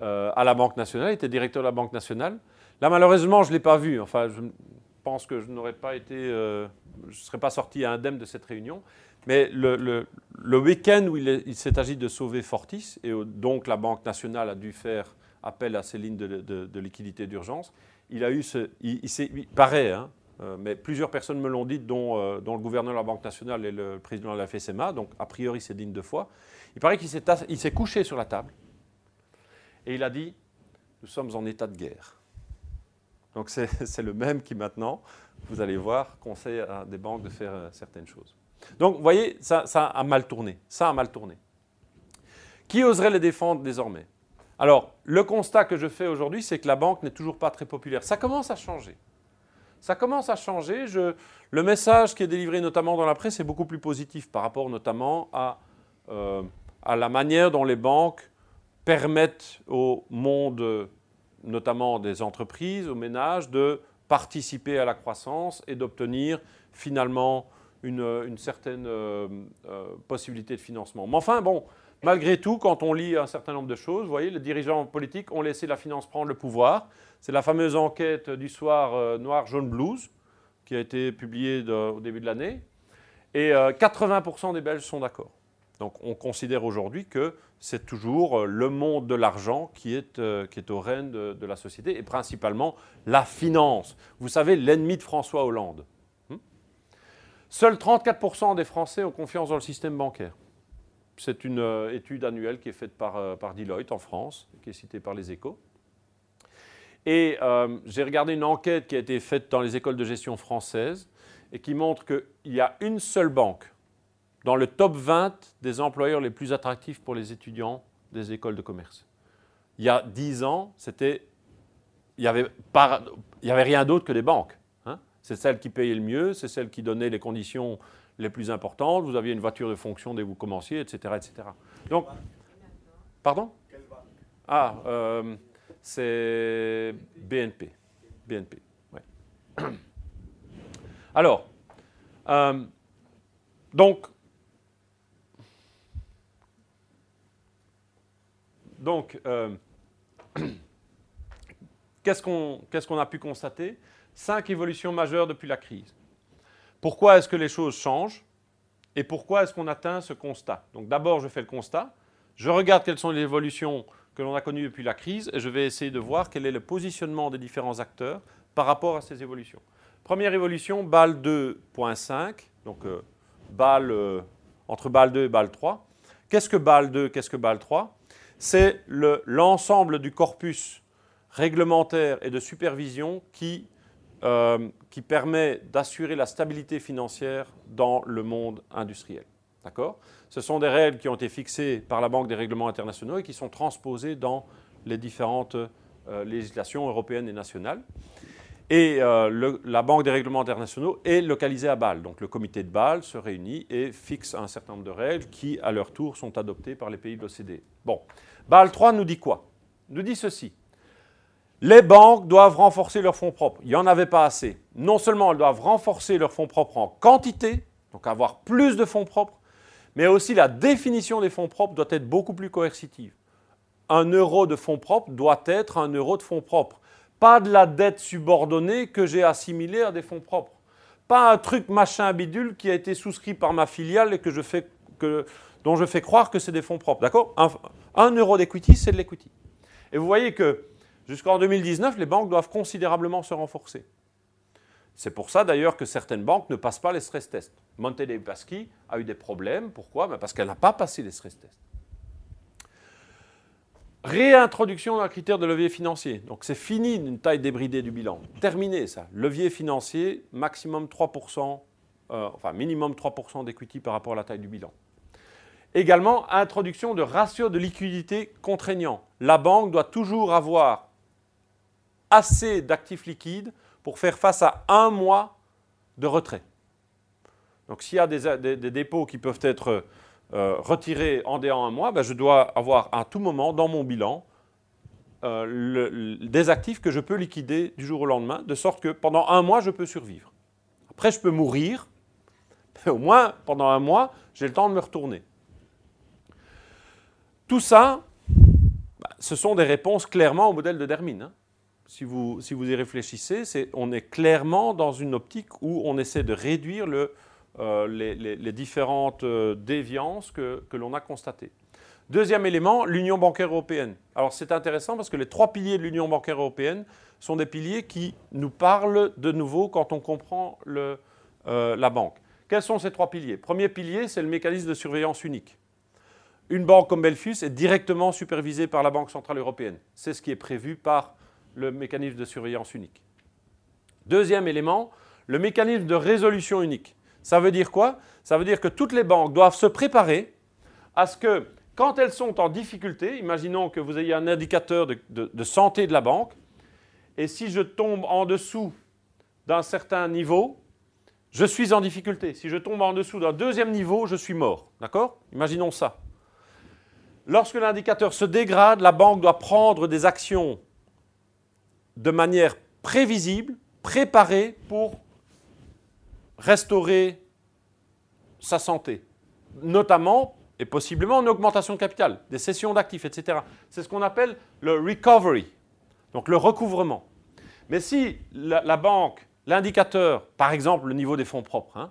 D: à la Banque Nationale, il était directeur de la Banque Nationale. Là, malheureusement, je ne l'ai pas vu. Enfin, je pense que je n'aurais pas été, je ne serais pas sorti indemne de cette réunion. Mais le, week-end où il, s'est agi de sauver Fortis, et donc la Banque nationale a dû faire appel à ces lignes de, liquidité d'urgence, il a eu ce. Il, paraît, hein, euh, mais plusieurs personnes me l'ont dit, euh, dont, le gouverneur de la Banque nationale et le président de la FSMA, donc a priori c'est digne de foi. Il paraît qu'il s'est couché sur la table et il a dit Nous sommes en état de guerre. Donc c'est le même qui maintenant, vous allez voir, conseille à des banques de faire euh, certaines choses. Donc, vous voyez, ça, a mal tourné. Ça a mal tourné. Qui oserait les défendre désormais? Alors, le constat que je fais aujourd'hui, c'est que la banque n'est toujours pas très populaire. Ça commence à changer. Ça commence à changer. le message qui est délivré notamment dans la presse est beaucoup plus positif par rapport notamment à, euh, à la manière dont les banques permettent au monde, notamment des entreprises, aux ménages, de participer à la croissance et d'obtenir finalement une, certaine euh, euh, possibilité de financement. Mais enfin, bon, malgré tout, quand on lit un certain nombre de choses, vous voyez, les dirigeants politiques ont laissé la finance prendre le pouvoir. C'est la fameuse enquête du soir euh, noir, jaune, blues, qui a été publiée au début de l'année. Et 80% des Belges sont d'accord. Donc on considère aujourd'hui que c'est toujours le monde de l'argent qui est, qui au règne de, la société, et principalement la finance. Vous savez, l'ennemi de François Hollande. Seuls 34% des Français ont confiance dans le système bancaire. C'est une euh, étude annuelle qui est faite par, euh, par, Deloitte en France, qui est citée par les échos. Et euh, j'ai regardé une enquête qui a été faite dans les écoles de gestion françaises et qui montre qu'il y a une seule banque dans le top 20 des employeurs les plus attractifs pour les étudiants des écoles de commerce. Il y a 10 ans, c'était, il n'y avait, avait, rien d'autre que des banques. Hein. C'est celle qui payait le mieux, c'est celle qui donnait les conditions les plus importantes. Vous aviez une voiture de fonction dès que vous commenciez, etc. etc. Donc, pardon? Ah, euh, c'est BNP. BNP. Alors, euh, donc, donc euh, qu'est-ce qu'on a pu constater? Cinq évolutions majeures depuis la crise. Pourquoi est-ce que les choses changent et pourquoi est-ce qu'on atteint ce constat? Donc d'abord, je fais le constat, je regarde quelles sont les évolutions que l'on a connues depuis la crise et je vais essayer de voir quel est le positionnement des différents acteurs par rapport à ces évolutions. Première évolution, BAL 2.5, donc euh, euh, entre BAL 2 et BAL 3. Qu'est-ce que BAL 2, qu'est-ce que BAL 3 C'est l'ensemble du corpus réglementaire et de supervision euh, qui permet d'assurer la stabilité financière dans le monde industriel. D'accord? Ce sont des règles qui ont été fixées par la Banque des règlements internationaux et qui sont transposées dans les différentes législations européennes et nationales. Et euh, la Banque des règlements internationaux est localisée à Bâle. Donc le comité de Bâle se réunit et fixe un certain nombre de règles qui, à leur tour, sont adoptées par les pays de l'OCDE. Bon, Bâle 3 nous dit quoi? Nous dit ceci. Les banques doivent renforcer leurs fonds propres. Il n'y en avait pas assez. Non seulement elles doivent renforcer leurs fonds propres en quantité, donc avoir plus de fonds propres, mais aussi la définition des fonds propres doit être beaucoup plus coercitive. Un euro de fonds propres doit être un euro de fonds propres pas de la dette subordonnée que j'ai assimilée à des fonds propres. Pas un truc machin bidule qui a été souscrit par ma filiale et que je fais, dont je fais croire que c'est des fonds propres. D'accord? Un, euro d'equity, c'est de l'equity. Et vous voyez que jusqu'en 2019, les banques doivent considérablement se renforcer. C'est pour ça d'ailleurs que certaines banques ne passent pas les stress tests. Monte dei Paschi a eu des problèmes. Pourquoi? Ben, Parce qu'elle n'a pas passé les stress tests. Réintroduction d'un critère de levier financier. Donc c'est fini d'une taille débridée du bilan. Terminé ça. Levier financier, maximum 3%, euh, enfin minimum 3% d'equity par rapport à la taille du bilan. Également, introduction de ratio de liquidité contraignant. La banque doit toujours avoir assez d'actifs liquides pour faire face à un mois de retrait. Donc s'il y a des, dépôts qui peuvent être euh, retiré en déant un mois, ben, je dois avoir à tout moment dans mon bilan euh, des actifs que je peux liquider du jour au lendemain, de sorte que pendant un mois, je peux survivre. Après, je peux mourir, mais au moins, pendant un mois, j'ai le temps de me retourner. Tout ça, ben, ce sont des réponses clairement au modèle de Dermine. Hein. Si, vous, y réfléchissez, on est clairement dans une optique où on essaie de réduire euh, les, différentes euh, déviances que, l'on a constatées. Deuxième élément, l'Union bancaire européenne. Alors c'est intéressant parce que les trois piliers de l'Union bancaire européenne sont des piliers qui nous parlent de nouveau quand on comprend euh, la banque. Quels sont ces trois piliers? Premier pilier, c'est le mécanisme de surveillance unique. Une banque comme Belfus est directement supervisée par la Banque centrale européenne. C'est ce qui est prévu par le mécanisme de surveillance unique. Deuxième élément, le mécanisme de résolution unique. Ça veut dire quoi? Ça veut dire que toutes les banques doivent se préparer à ce que, quand elles sont en difficulté, imaginons que vous ayez un indicateur de, santé de la banque, et si je tombe en dessous d'un certain niveau, je suis en difficulté. Si je tombe en dessous d'un deuxième niveau, je suis mort. D'accord? Imaginons ça. Lorsque l'indicateur se dégrade, la banque doit prendre des actions de manière prévisible, préparée pour restaurer sa santé, notamment et possiblement en augmentation de capital, des cessions d'actifs, etc. C'est ce qu'on appelle le recovery, donc le recouvrement. Mais si la, banque, l'indicateur, par exemple le niveau des fonds propres, hein,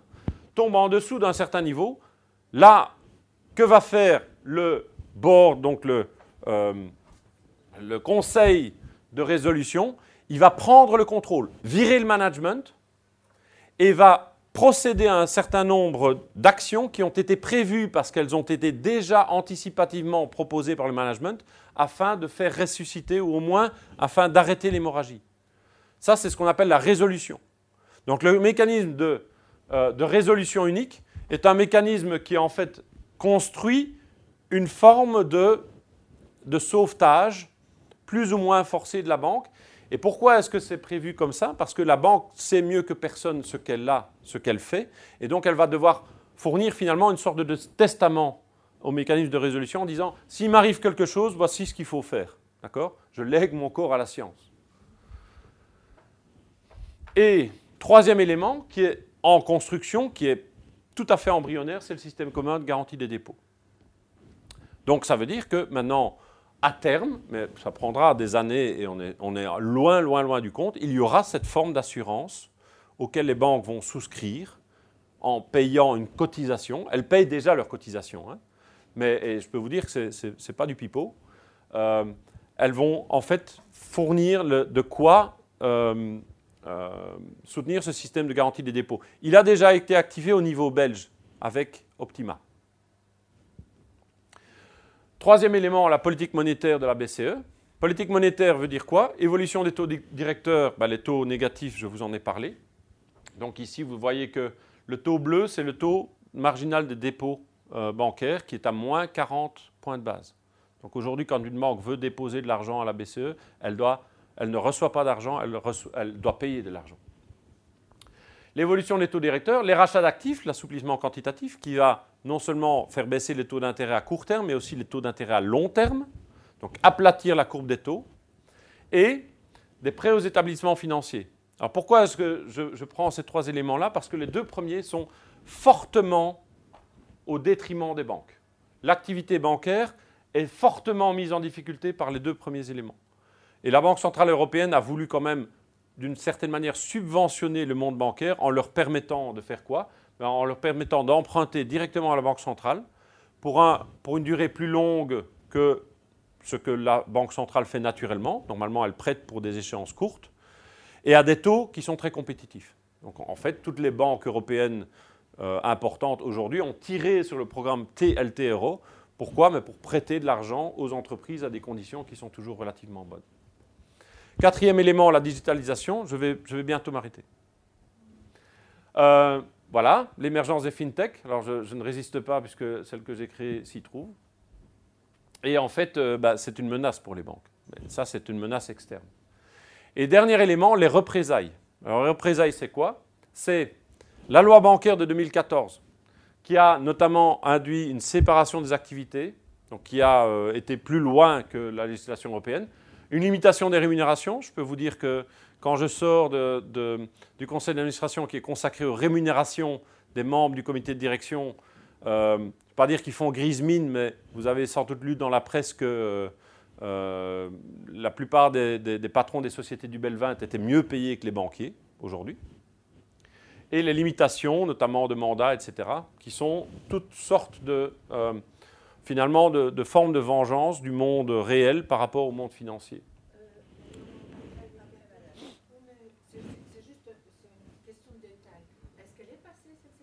D: tombe en dessous d'un certain niveau, là, que va faire le board, donc le, euh, le conseil de résolution Il va prendre le contrôle, virer le management et va procéder à un certain nombre d'actions qui ont été prévues parce qu'elles ont été déjà anticipativement proposées par le management afin de faire ressusciter ou au moins afin d'arrêter l'hémorragie. Ça, c'est ce qu'on appelle la résolution. Donc le mécanisme de, euh, de, résolution unique est un mécanisme qui en fait construit une forme de, de sauvetage plus ou moins forcé de la banque et pourquoi est-ce que c'est prévu comme ça? Parce que la banque sait mieux que personne ce qu'elle a, ce qu'elle fait, et donc elle va devoir fournir finalement une sorte de testament au mécanisme de résolution en disant s'il m'arrive quelque chose, voici ce qu'il faut faire. D'accord? Je lègue mon corps à la science. Et troisième élément qui est en construction, qui est tout à fait embryonnaire, c'est le système commun de garantie des dépôts. Donc ça veut dire que maintenant, à terme, mais ça prendra des années et on est, loin, loin, loin du compte, il y aura cette forme d'assurance auquel les banques vont souscrire en payant une cotisation. Elles payent déjà leur cotisation, hein. mais je peux vous dire que ce n'est pas du pipeau. Euh, elles vont en fait fournir de quoi euh, euh, soutenir ce système de garantie des dépôts. Il a déjà été activé au niveau belge avec Optima. Troisième élément, la politique monétaire de la BCE. Politique monétaire veut dire quoi? Évolution des taux directeurs, ben, les taux négatifs, je vous en ai parlé. Donc ici, vous voyez que le taux bleu, c'est le taux marginal des dépôts euh, bancaires qui est à moins 40 points de base. Donc aujourd'hui, quand une banque veut déposer de l'argent à la BCE, elle, ne reçoit pas d'argent, elle doit payer de l'argent. L'évolution des taux directeurs, les rachats d'actifs, l'assouplissement quantitatif qui va non seulement faire baisser les taux d'intérêt à court terme, mais aussi les taux d'intérêt à long terme, donc aplatir la courbe des taux, et des prêts aux établissements financiers. Alors pourquoi est-ce que je, prends ces trois éléments-là? Parce que les deux premiers sont fortement au détriment des banques. L'activité bancaire est fortement mise en difficulté par les deux premiers éléments. Et la Banque centrale européenne a voulu quand même, d'une certaine manière, subventionner le monde bancaire en leur permettant de faire quoi? En leur permettant d'emprunter directement à la Banque centrale pour, une durée plus longue que ce que la Banque centrale fait naturellement. Normalement, elle prête pour des échéances courtes et à des taux qui sont très compétitifs. Donc en fait, toutes les banques européennes euh, importantes aujourd'hui ont tiré sur le programme TLTRO. Pourquoi? Mais Pour prêter de l'argent aux entreprises à des conditions qui sont toujours relativement bonnes. Quatrième élément, la digitalisation. Je vais, bientôt m'arrêter. Euh, voilà, l'émergence des fintech. Alors je, ne résiste pas puisque celle que j'ai créée s'y trouve. Et en fait, euh, bah, c'est une menace pour les banques. ça, c'est une menace externe. Et dernier élément, les représailles. Alors les représailles, c'est quoi? C'est la loi bancaire de 2014 qui a notamment induit une séparation des activités, donc qui a euh, été plus loin que la législation européenne, une limitation des rémunérations. Je peux vous dire que quand je sors du conseil d'administration qui est consacré aux rémunérations des membres du comité de direction, euh, pas dire qu'ils font grise mine, mais vous avez sans doute lu dans la presse que euh, la plupart des, patrons des sociétés du Belvin étaient mieux payés que les banquiers aujourd'hui. Et les limitations, notamment de mandats, etc., qui sont toutes sortes de, euh, finalement, de formes de vengeance du monde réel par rapport au monde financier.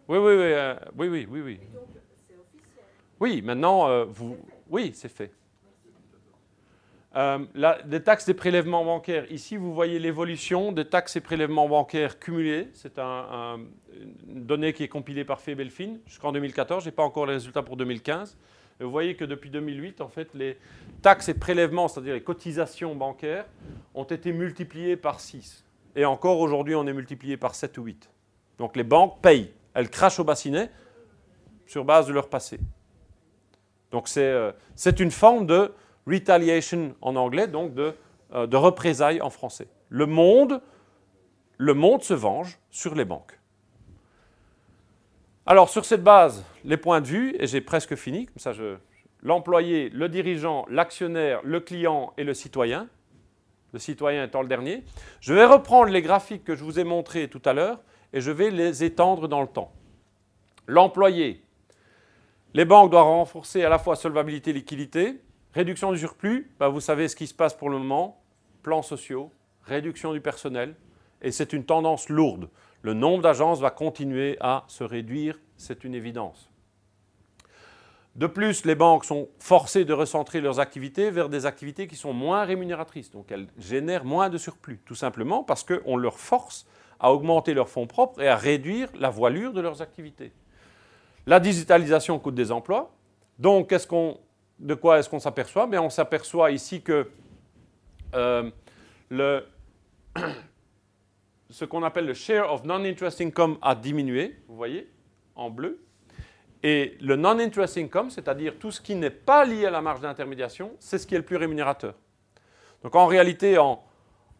D: Oui, oui, oui, euh, oui, oui, oui, oui. Maintenant, euh, vous, oui, c'est fait. Euh, des taxes et prélèvements bancaires. Ici, vous voyez l'évolution des taxes et prélèvements bancaires cumulés. C'est un, une donnée qui est compilée par Febelfin jusqu'en 2014. Je n'ai pas encore les résultats pour 2015. Vous voyez que depuis 2008, en fait, les taxes et prélèvements, c'est-à-dire les cotisations bancaires, ont été multipliées par 6. Et encore aujourd'hui, on est multiplié par 7 ou 8. Donc les banques payent elles crachent au bassinet sur base de leur passé. Donc c'est euh, une forme de retaliation en anglais, donc de, euh, de représailles en français. Le monde, le monde se venge sur les banques. Alors sur cette base, les points de vue, et j'ai presque fini, comme ça l'employé, le dirigeant, l'actionnaire, le client et le citoyen, le citoyen étant le dernier, je vais reprendre les graphiques que je vous ai montrés tout à l'heure et je vais les étendre dans le temps. L'employé. Les banques doivent renforcer à la fois solvabilité et liquidité. Réduction du surplus, bah, vous savez ce qui se passe pour le moment. Plans sociaux, réduction du personnel. Et c'est une tendance lourde. Le nombre d'agences va continuer à se réduire, c'est une évidence. De plus, les banques sont forcées de recentrer leurs activités vers des activités qui sont moins rémunératrices. Donc elles génèrent moins de surplus, tout simplement parce qu'on leur force à augmenter leurs fonds propres et à réduire la voilure de leurs activités. La digitalisation coûte des emplois. Donc, de quoi est-ce qu'on s'aperçoit? On s'aperçoit ici que euh, ce qu'on appelle le share of non-interest income a diminué, vous voyez, en bleu. Et le non-interest income, c'est-à-dire tout ce qui n'est pas lié à la marge d'intermédiation, c'est ce qui est le plus rémunérateur. Donc en réalité, en,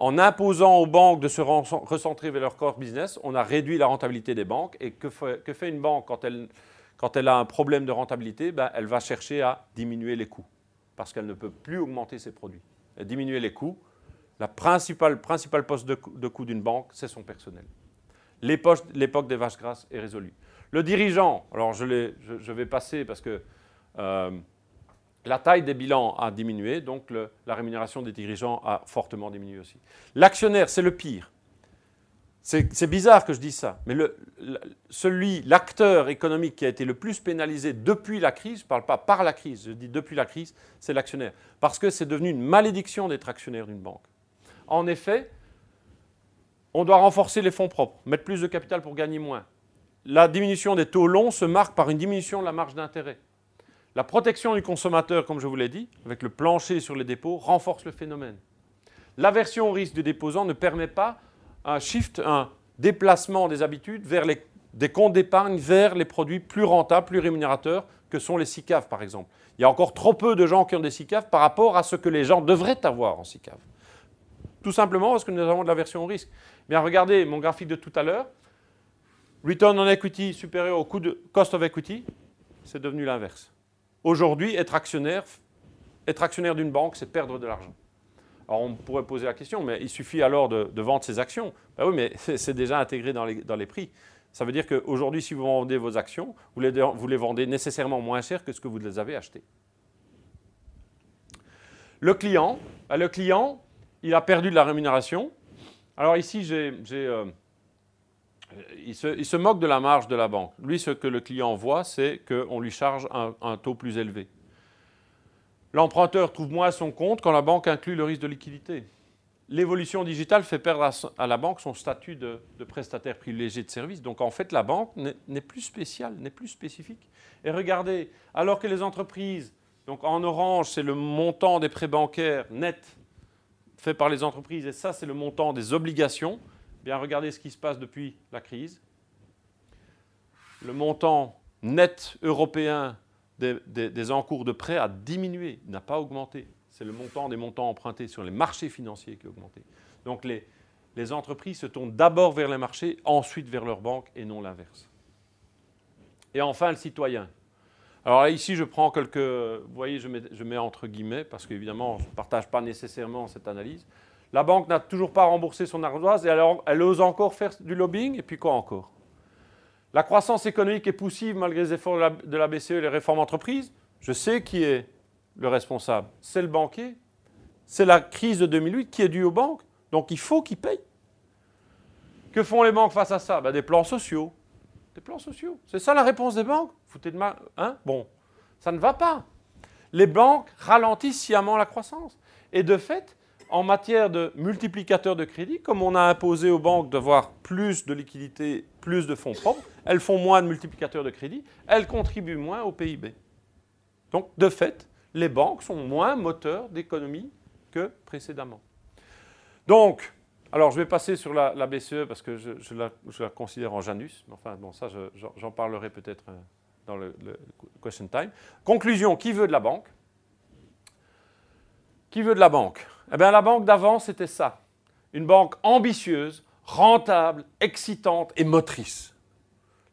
D: imposant aux banques de se recentrer vers leur core business, on a réduit la rentabilité des banques. Et que fait, une banque quand elle, a un problème de rentabilité? Ben, Elle va chercher à diminuer les coûts, parce qu'elle ne peut plus augmenter ses produits. Elle diminuer les coûts, la principale, poste de, de coût d'une banque, c'est son personnel. L'époque des vaches grasses est résolue. Le dirigeant, alors je, vais passer parce que euh, la taille des bilans a diminué, donc la rémunération des dirigeants a fortement diminué aussi. L'actionnaire, c'est le pire. C'est bizarre que je dise ça, mais celui, l'acteur économique qui a été le plus pénalisé depuis la crise, je ne parle pas par la crise, je dis depuis la crise, c'est l'actionnaire. Parce que c'est devenu une malédiction d'être actionnaire d'une banque. En effet, on doit renforcer les fonds propres, mettre plus de capital pour gagner moins la diminution des taux longs se marque par une diminution de la marge d'intérêt. La protection du consommateur, comme je vous l'ai dit, avec le plancher sur les dépôts, renforce le phénomène. L'aversion au risque du déposant ne permet pas un déplacement des habitudes vers des comptes d'épargne vers les produits plus rentables, plus rémunérateurs, que sont les SICAV par exemple. Il y a encore trop peu de gens qui ont des SICAV par rapport à ce que les gens devraient avoir en SICAV. Tout simplement parce que nous avons de l'aversion au risque. Bien, regardez mon graphique de tout à l'heure. Return on equity supérieur au cost of equity, c'est devenu l'inverse. Aujourd'hui, être actionnaire, d'une banque, c'est perdre de l'argent. Alors on pourrait poser la question, mais il suffit alors de, vendre ses actions. Ben oui, mais c'est déjà intégré dans les, prix. Ça veut dire qu'aujourd'hui, si vous vendez vos actions, vous les, vous les vendez nécessairement moins cher que ce que vous les avez achetées. Le client, ben le client, il a perdu de la rémunération. Alors ici, euh, il se, moque de la marge de la banque. Lui, ce que le client voit, c'est qu'on lui charge un, taux plus élevé. L'emprunteur trouve moins son compte quand la banque inclut le risque de liquidité. L'évolution digitale fait perdre à, la banque son statut de, prestataire privilégié de service. Donc en fait, la banque n'est plus spéciale, n'est plus spécifique. Et regardez, alors que les entreprises, donc en orange, c'est le montant des prêts bancaires nets fait par les entreprises, et ça, c'est le montant des obligations regardez ce qui se passe depuis la crise. Le montant net européen des, encours de prêts a diminué, n'a pas augmenté. C'est le montant des montants empruntés sur les marchés financiers qui a augmenté. Donc les, les entreprises se tournent d'abord vers les marchés, ensuite vers leurs banques et non l'inverse. Et enfin, le citoyen. Alors ici, je prends quelques... Vous voyez, je mets, entre guillemets, parce qu'évidemment, je ne partage pas nécessairement cette analyse. La banque n'a toujours pas remboursé son ardoise et alors elle ose encore faire du lobbying. Et puis quoi encore? La croissance économique est poussive malgré les efforts de la, BCE et les réformes entreprises. Je sais qui est le responsable. C'est le banquier. C'est la crise de 2008 qui est due aux banques. Donc il faut qu'ils payent. Que font les banques face à ça? Ben, Des plans sociaux. Des plans sociaux. C'est ça la réponse des banques? De mal. Hein? Bon, ça ne va pas. Les banques ralentissent sciemment la croissance. Et de fait, en matière de multiplicateurs de crédit, comme on a imposé aux banques d'avoir plus de liquidités, plus de fonds propres, elles font moins de multiplicateurs de crédit, elles contribuent moins au PIB. Donc, de fait, les banques sont moins moteurs d'économie que précédemment. Donc, alors je vais passer sur la, BCE parce que je, la, considère en Janus. Enfin, bon, ça, j'en parlerai peut-être euh, dans le question time. Conclusion, qui veut de la banque? Qui veut de la banque? Eh bien, la banque d'avant, c'était ça. Une banque ambitieuse, rentable, excitante et motrice.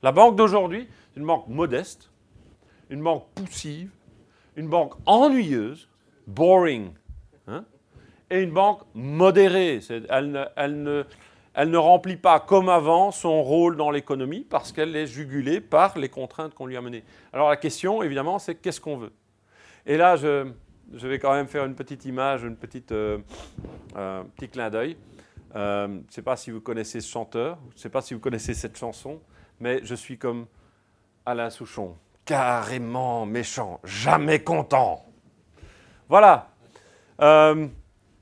D: La banque d'aujourd'hui, c'est une banque modeste, une banque poussive, une banque ennuyeuse, boring, hein, et une banque modérée. Elle ne, elle, ne, elle ne, remplit pas comme avant son rôle dans l'économie parce qu'elle est jugulée par les contraintes qu'on lui a menées. Alors la question, évidemment, c'est qu'est-ce qu'on veut? Et là, je, vais quand même faire une petite image, une petite, euh, un petit clin d'œil. Euh, je ne sais pas si vous connaissez ce chanteur, je ne sais pas si vous connaissez cette chanson, mais je suis comme Alain Souchon, carrément méchant, jamais content. Voilà. Euh,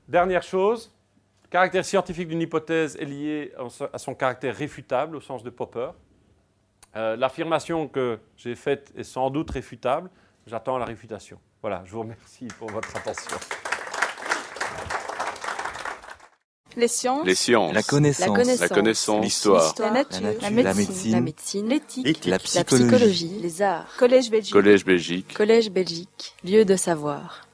D: dernière chose, caractère scientifique d'une hypothèse est lié à son caractère réfutable au sens de Popper. Euh, l'affirmation que j'ai faite est sans doute réfutable. J'attends la réfutation. Voilà, je vous remercie pour votre attention.
A: Les sciences.
B: Les sciences.
C: La connaissance.
B: La connaissance. L'histoire.
A: La nature.
C: La
A: La
C: nature.
A: médecine.
C: La.
A: L'éthique.
C: La
A: La
C: psychologie.
A: psychologie. Les arts. Collège Belgique.
B: Collège Belgique.
A: Collège Belgique. Lieu de savoir.